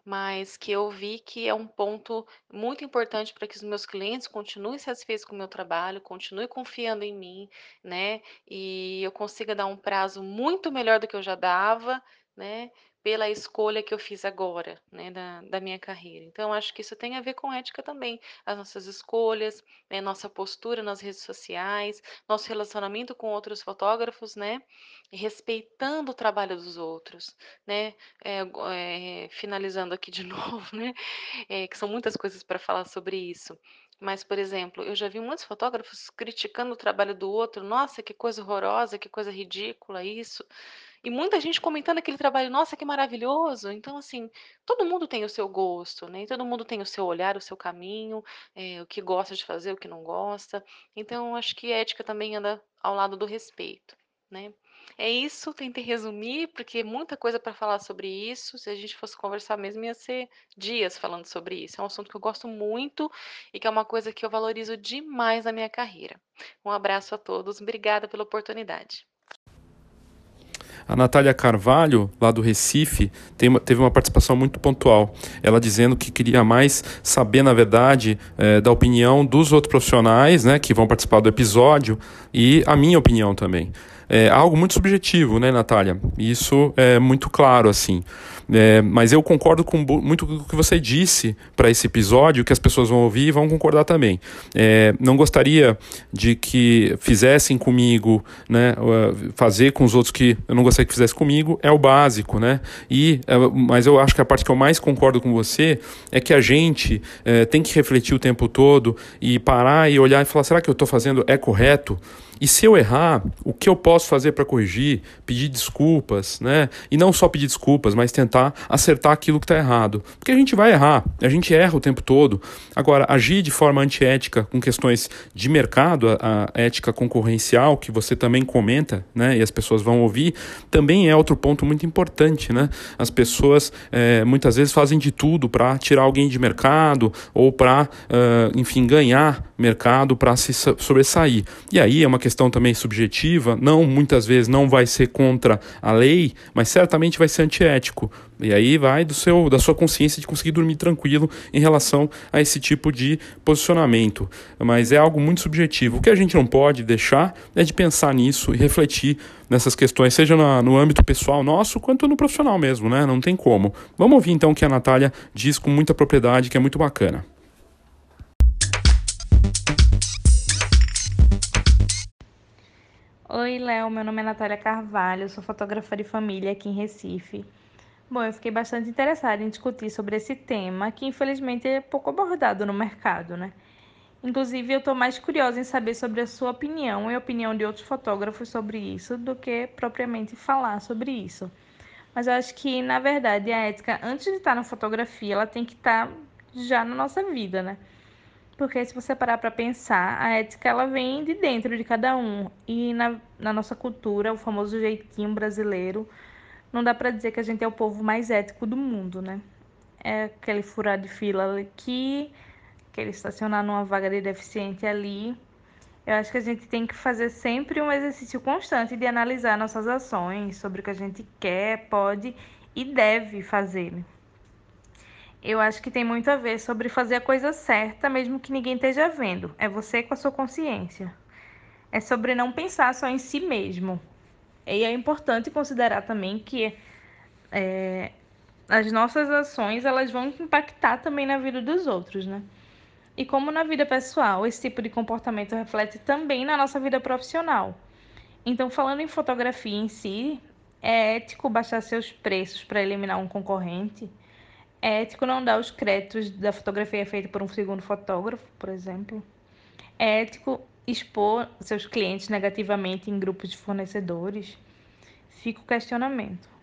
Speaker 10: Mas que eu vi que é um ponto muito importante para que os meus clientes continuem satisfeitos com o meu trabalho, continuem confiando em mim, né? E eu consiga dar um prazo muito melhor do que eu já dava, né? Pela escolha que eu fiz agora, né, da, da minha carreira. Então, acho que isso tem a ver com ética também. As nossas escolhas, né, nossa postura nas redes sociais, nosso relacionamento com outros fotógrafos, né? respeitando o trabalho dos outros, né? É, é, finalizando aqui de novo, né? É, que são muitas coisas para falar sobre isso. Mas, por exemplo, eu já vi muitos fotógrafos criticando o trabalho do outro. Nossa, que coisa horrorosa, que coisa ridícula isso. E muita gente comentando aquele trabalho, nossa, que maravilhoso. Então, assim, todo mundo tem o seu gosto, né? Todo mundo tem o seu olhar, o seu caminho, é, o que gosta de fazer, o que não gosta. Então, acho que ética também anda ao lado do respeito, né? É isso, tentei resumir, porque muita coisa para falar sobre isso. Se a gente fosse conversar mesmo, ia ser dias falando sobre isso. É um assunto que eu gosto muito e que é uma coisa que eu valorizo demais na minha carreira. Um abraço a todos, obrigada pela oportunidade.
Speaker 2: A Natália Carvalho, lá do Recife, uma, teve uma participação muito pontual. Ela dizendo que queria mais saber, na verdade, é, da opinião dos outros profissionais né, que vão participar do episódio e a minha opinião também. É algo muito subjetivo, né, Natália? Isso é muito claro, assim. É, mas eu concordo com muito com o que você disse para esse episódio, que as pessoas vão ouvir e vão concordar também. É, não gostaria de que fizessem comigo, né, fazer com os outros que eu não gostaria que fizesse comigo, é o básico, né? E, é, mas eu acho que a parte que eu mais concordo com você é que a gente é, tem que refletir o tempo todo e parar e olhar e falar: será que eu estou fazendo é correto? E se eu errar, o que eu posso fazer para corrigir? Pedir desculpas, né? E não só pedir desculpas, mas tentar acertar aquilo que está errado. Porque a gente vai errar, a gente erra o tempo todo. Agora, agir de forma antiética com questões de mercado, a, a ética concorrencial, que você também comenta, né? E as pessoas vão ouvir, também é outro ponto muito importante, né? As pessoas é, muitas vezes fazem de tudo para tirar alguém de mercado ou para, uh, enfim, ganhar mercado para se sobressair. E aí é uma questão também subjetiva, não muitas vezes não vai ser contra a lei, mas certamente vai ser antiético. E aí vai do seu da sua consciência de conseguir dormir tranquilo em relação a esse tipo de posicionamento. Mas é algo muito subjetivo. O que a gente não pode deixar é de pensar nisso e refletir nessas questões, seja na, no âmbito pessoal nosso, quanto no profissional mesmo, né? Não tem como. Vamos ouvir então o que a Natália diz com muita propriedade, que é muito bacana.
Speaker 11: Oi, Léo. Meu nome é Natália Carvalho, sou fotógrafa de família aqui em Recife. Bom, eu fiquei bastante interessada em discutir sobre esse tema, que infelizmente é pouco abordado no mercado, né? Inclusive, eu estou mais curiosa em saber sobre a sua opinião e a opinião de outros fotógrafos sobre isso do que propriamente falar sobre isso. Mas eu acho que, na verdade, a ética, antes de estar na fotografia, ela tem que estar já na nossa vida, né? Porque se você parar para pensar, a ética ela vem de dentro de cada um. E na, na nossa cultura, o famoso jeitinho brasileiro, não dá para dizer que a gente é o povo mais ético do mundo, né? É aquele furar de fila aqui, aquele estacionar numa vaga de deficiente ali. Eu acho que a gente tem que fazer sempre um exercício constante de analisar nossas ações, sobre o que a gente quer, pode e deve fazer. Eu acho que tem muito a ver sobre fazer a coisa certa, mesmo que ninguém esteja vendo. É você com a sua consciência. É sobre não pensar só em si mesmo. E é importante considerar também que é, as nossas ações elas vão impactar também na vida dos outros, né? E como na vida pessoal, esse tipo de comportamento reflete também na nossa vida profissional. Então, falando em fotografia em si, é ético baixar seus preços para eliminar um concorrente? É ético não dar os créditos da fotografia feita por um segundo fotógrafo, por exemplo. É ético expor seus clientes negativamente em grupos de fornecedores. Fica o questionamento.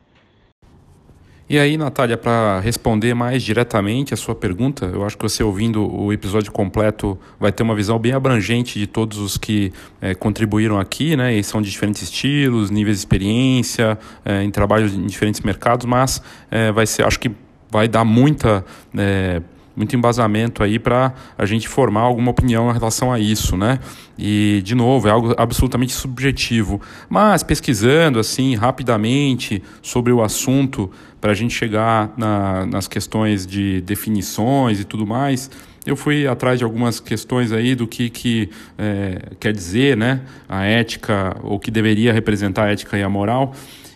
Speaker 2: E aí, Natália, para responder mais diretamente a sua pergunta, eu acho que você ouvindo o episódio completo vai ter uma visão bem abrangente de todos os que é, contribuíram aqui, né? E são de diferentes estilos, níveis de experiência, é, em trabalhos em diferentes mercados, mas é, vai ser, acho que vai dar muita, é, muito embasamento aí para a gente formar alguma opinião em relação a isso, né? E, de novo, é algo absolutamente subjetivo. Mas pesquisando, assim, rapidamente sobre o assunto, para a gente chegar na, nas questões de definições e tudo mais, eu fui atrás de algumas questões aí do que, que é, quer dizer né, a ética, ou que deveria representar a ética e a moral.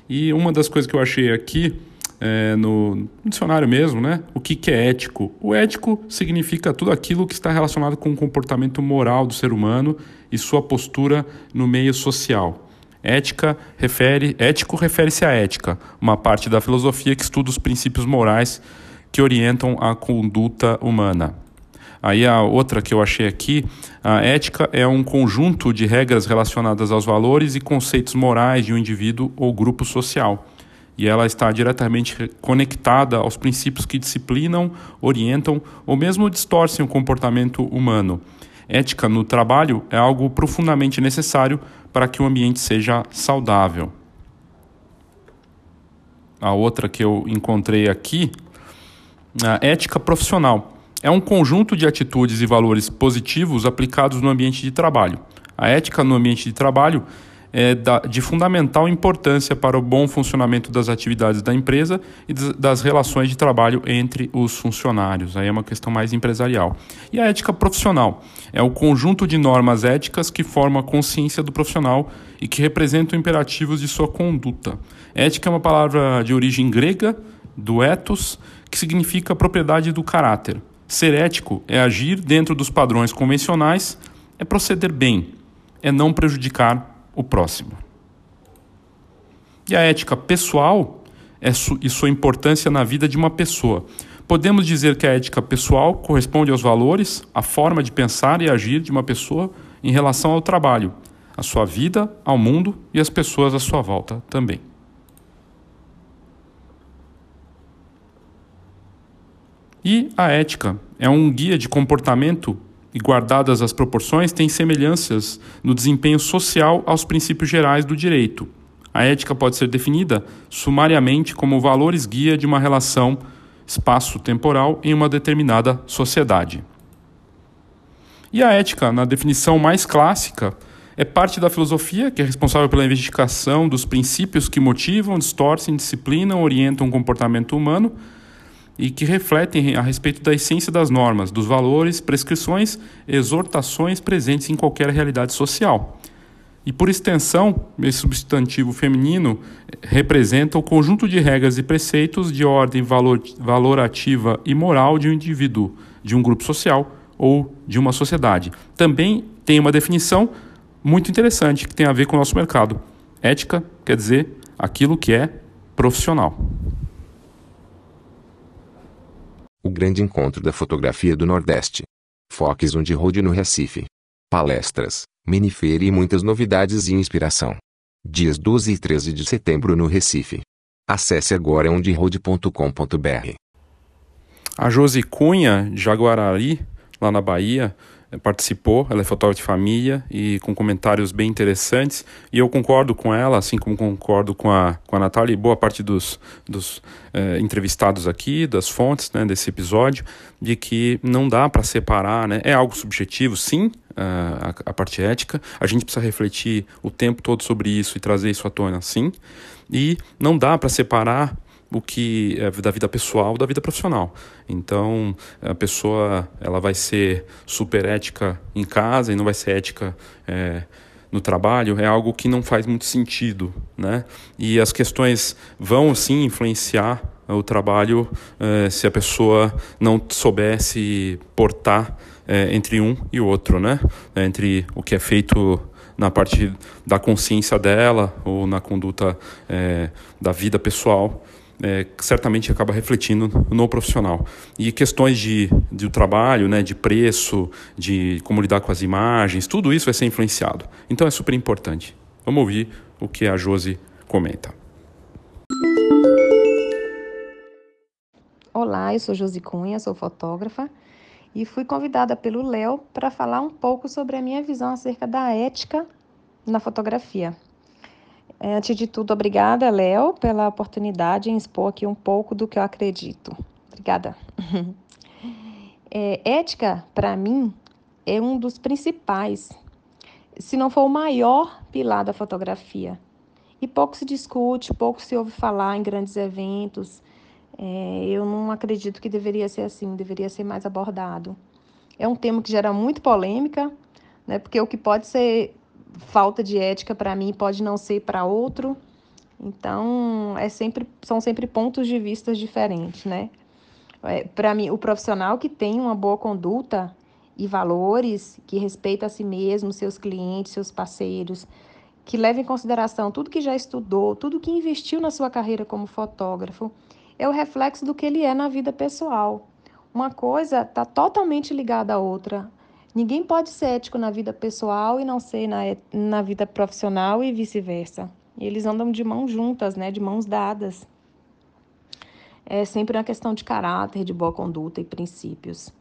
Speaker 2: E uma das coisas que eu achei aqui é, no, dicionário mesmo, né? O que, que é ético? O ético significa tudo aquilo que está relacionado com o comportamento moral do ser humano e sua postura no meio social. Ética refere, ético refere-se à ética, uma parte da filosofia que estuda os princípios morais que orientam a conduta humana. Aí a outra que eu achei aqui, a ética é um conjunto de regras relacionadas aos valores e conceitos morais de um indivíduo ou grupo social e ela está diretamente conectada aos princípios que disciplinam, orientam ou mesmo distorcem o comportamento humano. Ética no trabalho é algo profundamente necessário para que o ambiente seja saudável. A outra que eu encontrei aqui, a ética profissional. É um conjunto de atitudes e valores positivos aplicados no ambiente de trabalho. A ética no ambiente de trabalho é de fundamental importância para o bom funcionamento das atividades da empresa e das relações de trabalho entre os funcionários. Aí é uma questão mais empresarial. E a ética profissional é o conjunto de normas éticas que formam a consciência do profissional e que representam imperativos de sua conduta. Ética é uma palavra de origem grega, do ethos, que significa propriedade do caráter. Ser ético é agir dentro dos padrões convencionais, é proceder bem, é não prejudicar o próximo. E a ética pessoal é su e sua importância na vida de uma pessoa. Podemos dizer que a ética pessoal corresponde aos valores, à forma de pensar e agir de uma pessoa em relação ao trabalho, à sua vida, ao mundo e às pessoas à sua volta também. E a ética é um guia de comportamento e guardadas as proporções, tem semelhanças no desempenho social aos princípios gerais do direito. A ética pode ser definida sumariamente como valores guia de uma relação espaço-temporal em uma determinada sociedade. E a ética, na definição mais clássica, é parte da filosofia que é responsável pela investigação dos princípios que motivam, distorcem, disciplinam, orientam o comportamento humano e que refletem a respeito da essência das normas, dos valores, prescrições, exortações presentes em qualquer realidade social. E por extensão, esse substantivo feminino representa o conjunto de regras e preceitos de ordem valor, valorativa e moral de um indivíduo, de um grupo social ou de uma sociedade. Também tem uma definição muito interessante que tem a ver com o nosso mercado. Ética quer dizer aquilo que é profissional
Speaker 1: o grande encontro da fotografia do Nordeste. Fox on the Road no Recife. Palestras, minifeira e muitas novidades e inspiração. Dias 12 e 13 de setembro no Recife. Acesse agora onderoad.com.br.
Speaker 2: A Josi Cunha, Jaguarari, lá na Bahia, participou, ela é fotógrafa de família e com comentários bem interessantes. E eu concordo com ela, assim como concordo com a, com a Natália e boa parte dos, dos eh, entrevistados aqui, das fontes né, desse episódio, de que não dá para separar, né? é algo subjetivo, sim, a, a parte ética, a gente precisa refletir o tempo todo sobre isso e trazer isso à tona, sim, e não dá para separar o que é da vida pessoal da vida profissional. Então, a pessoa ela vai ser super ética em casa e não vai ser ética é, no trabalho, é algo que não faz muito sentido, né? E as questões vão sim influenciar o trabalho é, se a pessoa não soubesse portar é, entre um e outro, né? Entre o que é feito na parte da consciência dela ou na conduta é, da vida pessoal é, certamente acaba refletindo no profissional. E questões de, de trabalho, né, de preço, de como lidar com as imagens, tudo isso vai ser influenciado. Então é super importante. Vamos ouvir o que a Josi comenta.
Speaker 12: Olá, eu sou Josi Cunha, sou fotógrafa e fui convidada pelo Léo para falar um pouco sobre a minha visão acerca da ética na fotografia. É, antes de tudo, obrigada, Léo, pela oportunidade em expor aqui um pouco do que eu acredito. Obrigada. É, ética, para mim, é um dos principais, se não for o maior pilar da fotografia. E pouco se discute, pouco se ouve falar em grandes eventos. É, eu não acredito que deveria ser assim, deveria ser mais abordado. É um tema que gera muito polêmica, né, porque o que pode ser falta de ética para mim pode não ser para outro. Então, é sempre, são sempre pontos de vista diferentes, né? É, para mim, o profissional que tem uma boa conduta e valores, que respeita a si mesmo, seus clientes, seus parceiros, que leva em consideração tudo que já estudou, tudo que investiu na sua carreira como fotógrafo, é o reflexo do que ele é na vida pessoal. Uma coisa está totalmente ligada à outra. Ninguém pode ser ético na vida pessoal e não ser na, na vida profissional e vice-versa. Eles andam de mãos juntas, né, de mãos dadas. É sempre uma questão de caráter, de boa conduta e princípios.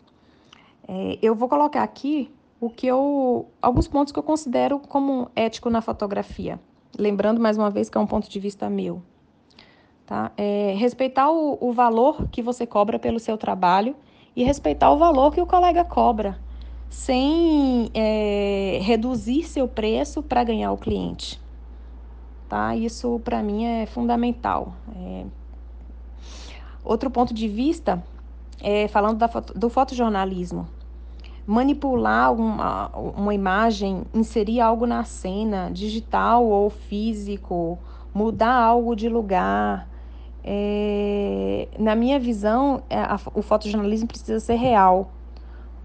Speaker 12: É, eu vou colocar aqui o que eu, alguns pontos que eu considero como ético na fotografia. Lembrando mais uma vez que é um ponto de vista meu. Tá? É, respeitar o, o valor que você cobra pelo seu trabalho e respeitar o valor que o colega cobra sem é, reduzir seu preço para ganhar o cliente. tá? Isso para mim é fundamental. É... Outro ponto de vista é falando foto, do fotojornalismo. Manipular uma, uma imagem, inserir algo na cena, digital ou físico, mudar algo de lugar. É... na minha visão, é, a, o fotojornalismo precisa ser real.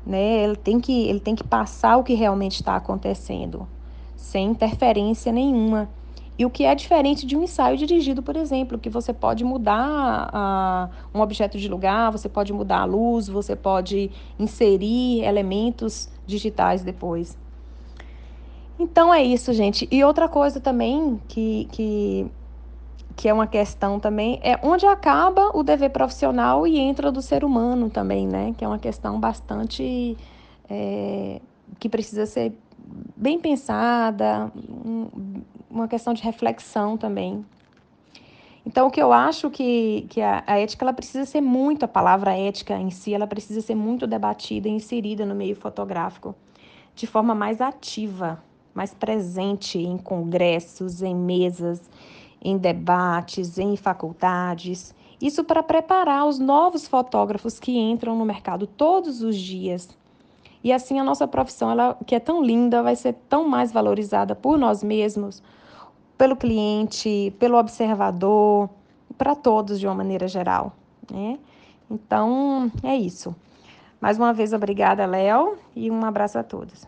Speaker 12: Né? Ele, tem que, ele tem que passar o que realmente está acontecendo, sem interferência nenhuma. E o que é diferente de um ensaio dirigido, por exemplo, que você pode mudar a, um objeto de lugar, você pode mudar a luz, você pode inserir elementos digitais depois. Então é isso, gente. E outra coisa também que, que, que é uma questão também é onde acaba o dever profissional e entra do ser humano também, né? Que é uma questão bastante é, que precisa ser bem pensada, uma questão de reflexão também. Então, o que eu acho que, que a, a, ética ela precisa ser muito, a palavra ética em si, ela precisa ser muito debatida e inserida no meio fotográfico de forma mais ativa, mais presente em congressos, em mesas, em debates, em faculdades. Isso para preparar os novos fotógrafos que entram no mercado todos os dias e assim a nossa profissão, ela, que é tão linda, vai ser tão mais valorizada por nós mesmos, pelo cliente, pelo observador, para todos de uma maneira geral. Né? Então, é isso. Mais uma vez, obrigada, Léo, e um abraço a todos.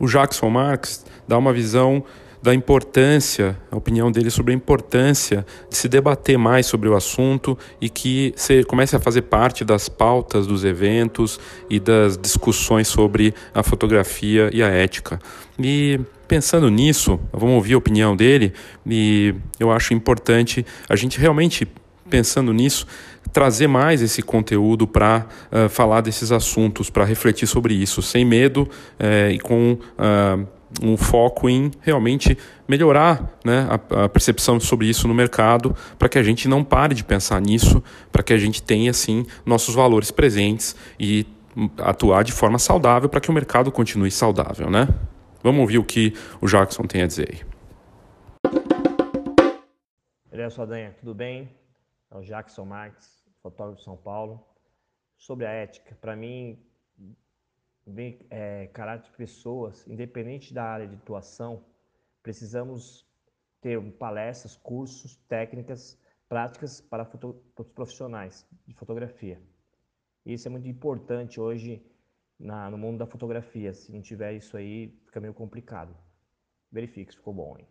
Speaker 2: O Jackson Marx dá uma visão da importância, a opinião dele sobre a importância de se debater mais sobre o assunto e que você comece a fazer parte das pautas dos eventos e das discussões sobre a fotografia e a ética. E pensando nisso, vamos ouvir a opinião dele e eu acho importante a gente realmente pensando nisso trazer mais esse conteúdo para uh, eh, falar desses assuntos, para refletir sobre isso, sem medo uh, e com uh, um foco em realmente melhorar né, a, a, percepção sobre isso no mercado, para que a gente não pare de pensar nisso, para que a gente tenha assim nossos valores presentes e atuar de forma saudável para que o mercado continue saudável, né? Vamos ouvir o que o Jackson tem a dizer aí.
Speaker 13: Beleza, Saldanha, tudo bem? É o Jackson Marques, fotógrafo de São Paulo. Sobre a ética, para mim, é, caráter de pessoas, independente da área de atuação, precisamos ter palestras, cursos, técnicas, práticas para os profissionais de fotografia. Isso é muito importante hoje na, no mundo da fotografia. Se não tiver isso aí, fica meio complicado. Verifique se ficou bom, hein?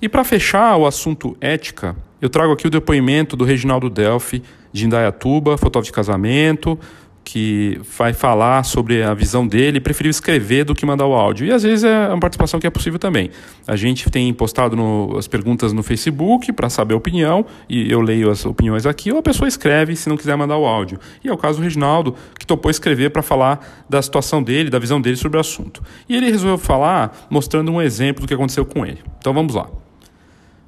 Speaker 2: E para fechar o assunto ética, eu trago aqui o depoimento do Reginaldo Delphi, de Indaiatuba, fotógrafo de casamento, que vai falar sobre a visão dele, preferiu escrever do que mandar o áudio. E às vezes é uma participação que é possível também. A gente tem postado no, as perguntas no Facebook para saber a opinião, e eu leio as opiniões aqui, ou a pessoa escreve se não quiser mandar o áudio. E é o caso do Reginaldo, que topou escrever para falar da situação dele, da visão dele sobre o assunto. E ele resolveu falar mostrando um exemplo do que aconteceu com ele. Então vamos lá.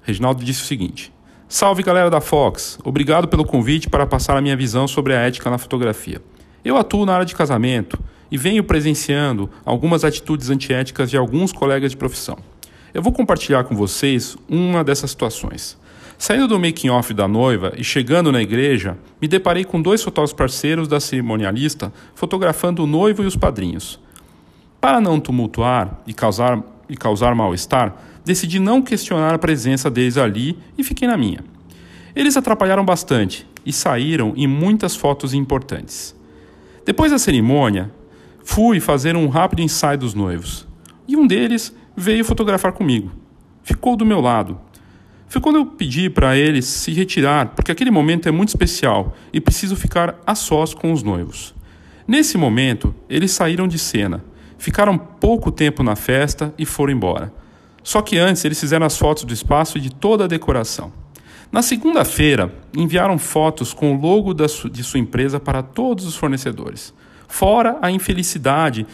Speaker 2: Reginaldo disse o seguinte. Salve galera da Fox! Obrigado pelo convite para passar a minha visão sobre a ética na fotografia. Eu atuo na área de casamento e venho presenciando algumas atitudes antiéticas de alguns colegas de profissão. Eu vou compartilhar com vocês uma dessas situações. Saindo do making off da noiva e chegando na igreja, me deparei com dois fotógrafos parceiros da cerimonialista fotografando o noivo e os padrinhos. Para não tumultuar e causar, e causar mal-estar, decidi não questionar a presença deles ali e fiquei na minha. Eles atrapalharam bastante e saíram em muitas fotos importantes. Depois da cerimônia, fui fazer um rápido ensaio dos noivos. E um deles veio fotografar comigo. Ficou do meu lado. Foi quando eu pedi para eles se retirar, porque aquele momento é muito especial e preciso ficar a sós com os noivos. Nesse momento, eles saíram de cena, ficaram pouco tempo na festa e foram embora. Só que antes eles fizeram as fotos do espaço e de toda a decoração. Na segunda-feira, enviaram fotos com o logo de sua empresa para todos os fornecedores. Fora a infelicidade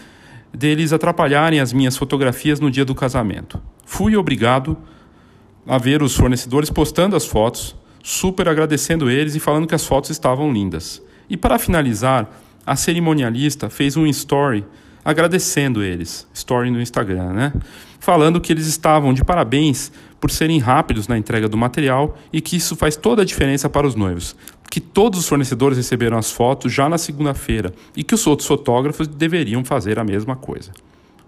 Speaker 2: deles atrapalharem as minhas fotografias no dia do casamento. Fui obrigado a ver os fornecedores postando as fotos, super agradecendo eles e falando que as fotos estavam lindas. E para finalizar, a cerimonialista fez um story agradecendo eles, story no Instagram, né? Falando que eles estavam de parabéns por serem rápidos na entrega do material e que isso faz toda a diferença para os noivos. Que todos os fornecedores receberam as fotos já na segunda-feira e que os outros fotógrafos deveriam fazer a mesma coisa.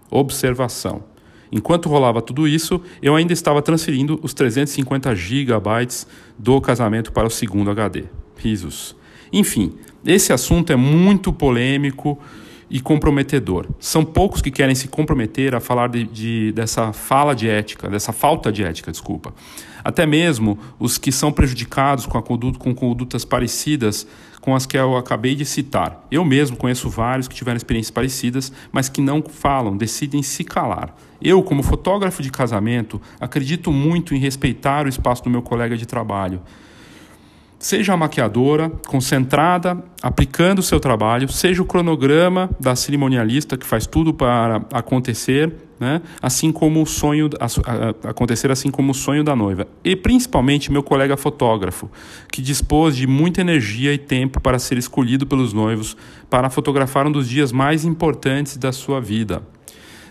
Speaker 2: Observação. Enquanto rolava tudo isso, eu ainda estava transferindo os 350 gigabytes do casamento para o segundo HD. Risos. Enfim, esse assunto é muito polêmico e comprometedor. São poucos que querem se comprometer a falar de, de, dessa fala de ética, dessa falta de ética, desculpa. Até mesmo os que são prejudicados com, a conduta, com condutas parecidas com as que eu acabei de citar. Eu mesmo conheço vários que tiveram experiências parecidas, mas que não falam, decidem se calar. Eu, como fotógrafo de casamento, acredito muito em respeitar o espaço do meu colega de trabalho seja a maquiadora, concentrada, aplicando o seu trabalho, seja o cronograma da cerimonialista que faz tudo para acontecer, né? assim como o sonho a, a, acontecer assim como o sonho da noiva. E principalmente meu colega fotógrafo, que dispôs de muita energia e tempo para ser escolhido pelos noivos para fotografar um dos dias mais importantes da sua vida.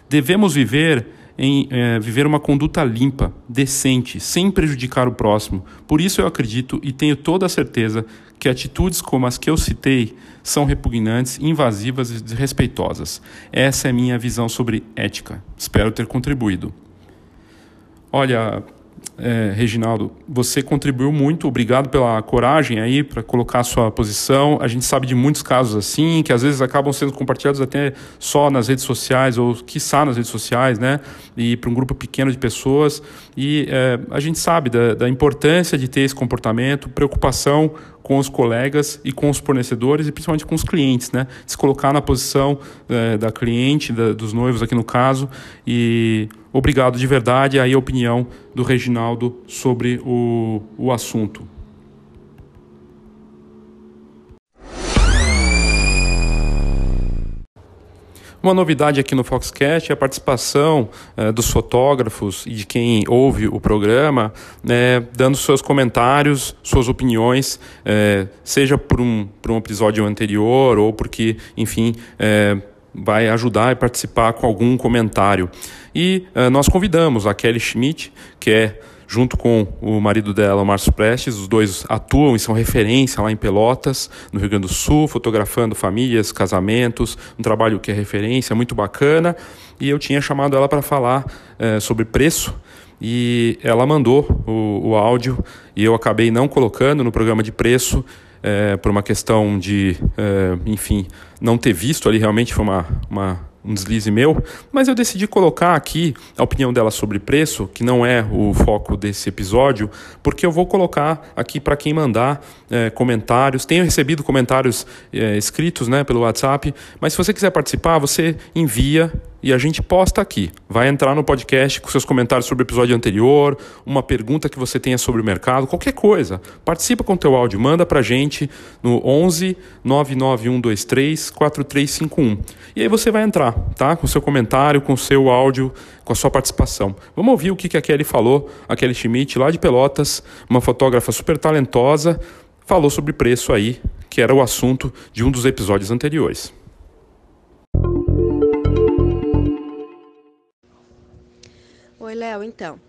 Speaker 2: Devemos viver em é, viver uma conduta limpa, decente, sem prejudicar o próximo. Por isso eu acredito e tenho toda a certeza que atitudes como as que eu citei são repugnantes, invasivas e desrespeitosas. Essa é minha visão sobre ética. Espero ter contribuído. Olha, é, Reginaldo, você contribuiu muito, obrigado pela coragem aí para colocar a sua posição. A gente sabe de muitos casos assim, que às vezes acabam sendo compartilhados até só nas redes sociais, ou quiçá nas redes sociais, né? E para um grupo pequeno de pessoas. E é, a gente sabe da, da importância de ter esse comportamento, preocupação com os colegas e com os fornecedores e principalmente com os clientes, né? Se colocar na posição é, da cliente, da, dos noivos aqui no caso. E obrigado de verdade aí a opinião do Reginaldo sobre o, o assunto. Uma novidade aqui no Foxcast é a participação eh, dos fotógrafos e de quem ouve o programa, né, dando seus comentários, suas opiniões, eh, seja por um, por um episódio anterior ou porque, enfim, eh, vai ajudar e participar com algum comentário. E nós convidamos a Kelly Schmidt, que é junto com o marido dela, o Márcio Prestes. Os dois atuam e são referência lá em Pelotas, no Rio Grande do Sul, fotografando famílias, casamentos, um trabalho que é referência, muito bacana. E eu tinha chamado ela para falar é, sobre preço e ela mandou o, o, áudio e eu acabei não colocando no programa de preço é, por uma questão de, é, enfim, não ter visto ali realmente foi uma, uma um deslize meu, mas eu decidi colocar aqui a opinião dela sobre preço, que não é o foco desse episódio, porque eu vou colocar aqui para quem mandar é, comentários. Tenho recebido comentários é, escritos né, pelo WhatsApp, mas se você quiser participar, você envia e a gente posta aqui. Vai entrar no podcast com seus comentários sobre o episódio anterior, uma pergunta que você tenha sobre o mercado, qualquer coisa. Participa com teu áudio, manda pra gente no 11 99123 4351. E aí você vai entrar, tá? Com seu comentário, com seu áudio, com a sua participação. Vamos ouvir o que a Kelly falou, a Kelly Schmidt, lá de Pelotas, uma fotógrafa super talentosa, falou sobre preço aí, que era o assunto de um dos episódios anteriores.
Speaker 14: Oi, Léo. Então,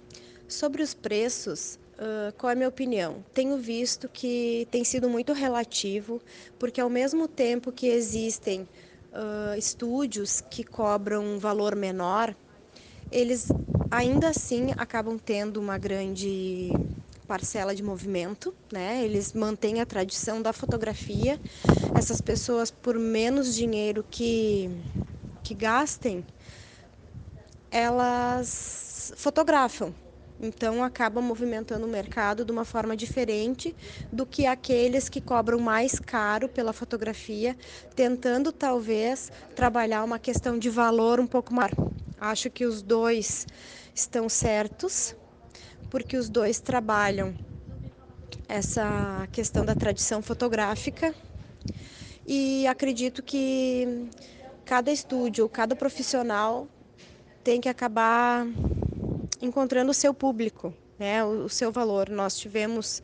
Speaker 14: sobre os preços, uh, qual é a minha opinião? Tenho visto que tem sido muito relativo, porque ao mesmo tempo que existem uh, estúdios que cobram um valor menor, eles ainda assim acabam tendo uma grande parcela de movimento, né? Eles mantêm a tradição da fotografia. Essas pessoas, por menos dinheiro que, que gastem, elas fotografam. Então acaba movimentando o mercado de uma forma diferente do que aqueles que cobram mais caro pela fotografia, tentando talvez trabalhar uma questão de valor um pouco maior. Acho que os dois estão certos, porque os dois trabalham essa questão da tradição fotográfica e acredito que cada estúdio, cada profissional tem que acabar encontrando o seu público, né, o, o seu valor. Nós tivemos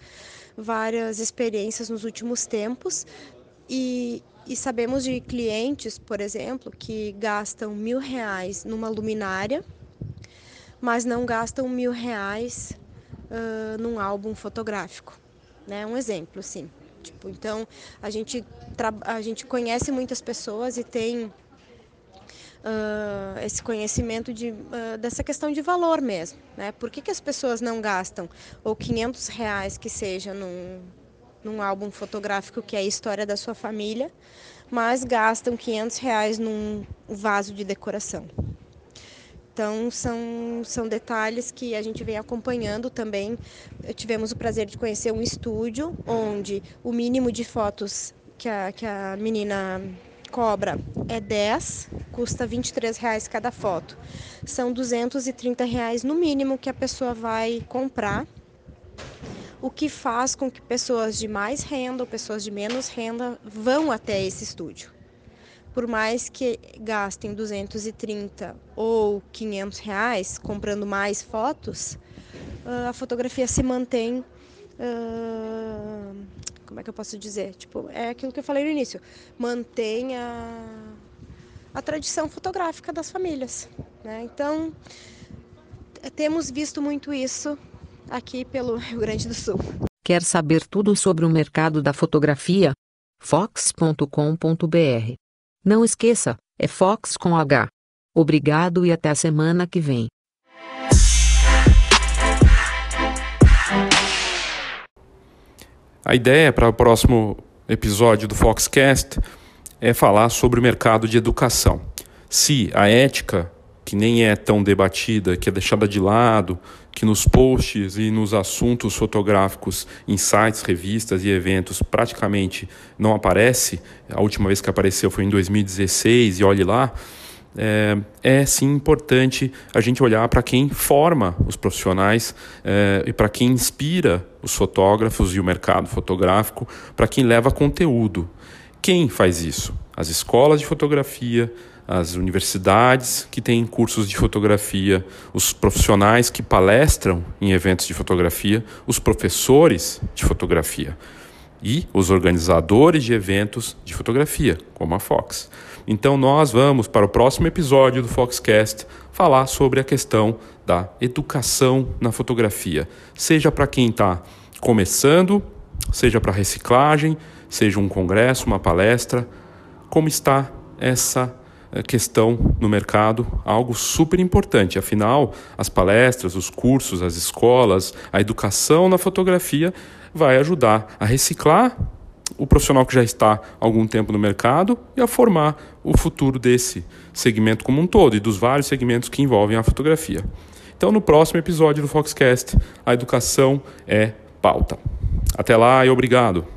Speaker 14: várias experiências nos últimos tempos e e sabemos de clientes, por exemplo, que gastam mil reais numa luminária, mas não gastam mil reais uh, num álbum fotográfico. Né? Um exemplo, assim. Tipo, então, a gente, a gente conhece muitas pessoas e tem Uh, esse conhecimento de, uh, dessa questão de valor mesmo. Né? Por que, que as pessoas não gastam ou 500 reais que seja num, num álbum fotográfico que é a história da sua família, mas gastam 500 reais num vaso de decoração? Então, são, são detalhes que a gente vem acompanhando também. Tivemos o prazer de conhecer um estúdio onde o mínimo de fotos que a, que a menina cobra é 10, custa 23 reais cada foto. São 230 reais no mínimo que a pessoa vai comprar, o que faz com que pessoas de mais renda ou pessoas de menos renda vão até esse estúdio. Por mais que gastem 230 ou 500 reais comprando mais fotos, a fotografia se mantém uh, como é que eu posso dizer? Tipo, é aquilo que eu falei no início, mantém a, a tradição fotográfica das famílias. Né? Então, temos visto muito isso aqui pelo Rio Grande do Sul.
Speaker 7: Quer saber tudo sobre o mercado da fotografia? Fox.com.br. Não esqueça, é Fox com H. Obrigado e até a semana que vem.
Speaker 2: A ideia para o próximo episódio do Foxcast é falar sobre o mercado de educação. Se a ética, que nem é tão debatida, que é deixada de lado, que nos posts e nos assuntos fotográficos em sites, revistas e eventos praticamente não aparece, a última vez que apareceu foi em 2016 e olhe lá é, é sim importante a gente olhar para quem forma os profissionais é, e para quem inspira os fotógrafos e o mercado fotográfico, para quem leva conteúdo. Quem faz isso? As escolas de fotografia, as universidades que têm cursos de fotografia, os profissionais que palestram em eventos de fotografia, os professores de fotografia e os organizadores de eventos de fotografia, como a Fox. Então nós vamos para o próximo episódio do Foxcast falar sobre a questão da educação na fotografia, seja para quem está começando, seja para reciclagem, seja um congresso, uma palestra, como está essa eh, questão no mercado, algo super importante. Afinal, as palestras, os cursos, as escolas, a educação na fotografia vai ajudar a reciclar o profissional que já está há algum tempo no mercado e a formar o futuro desse segmento como um todo e dos vários segmentos que envolvem a fotografia. Então, no próximo episódio do Foxcast, a educação é pauta. Até lá e obrigado.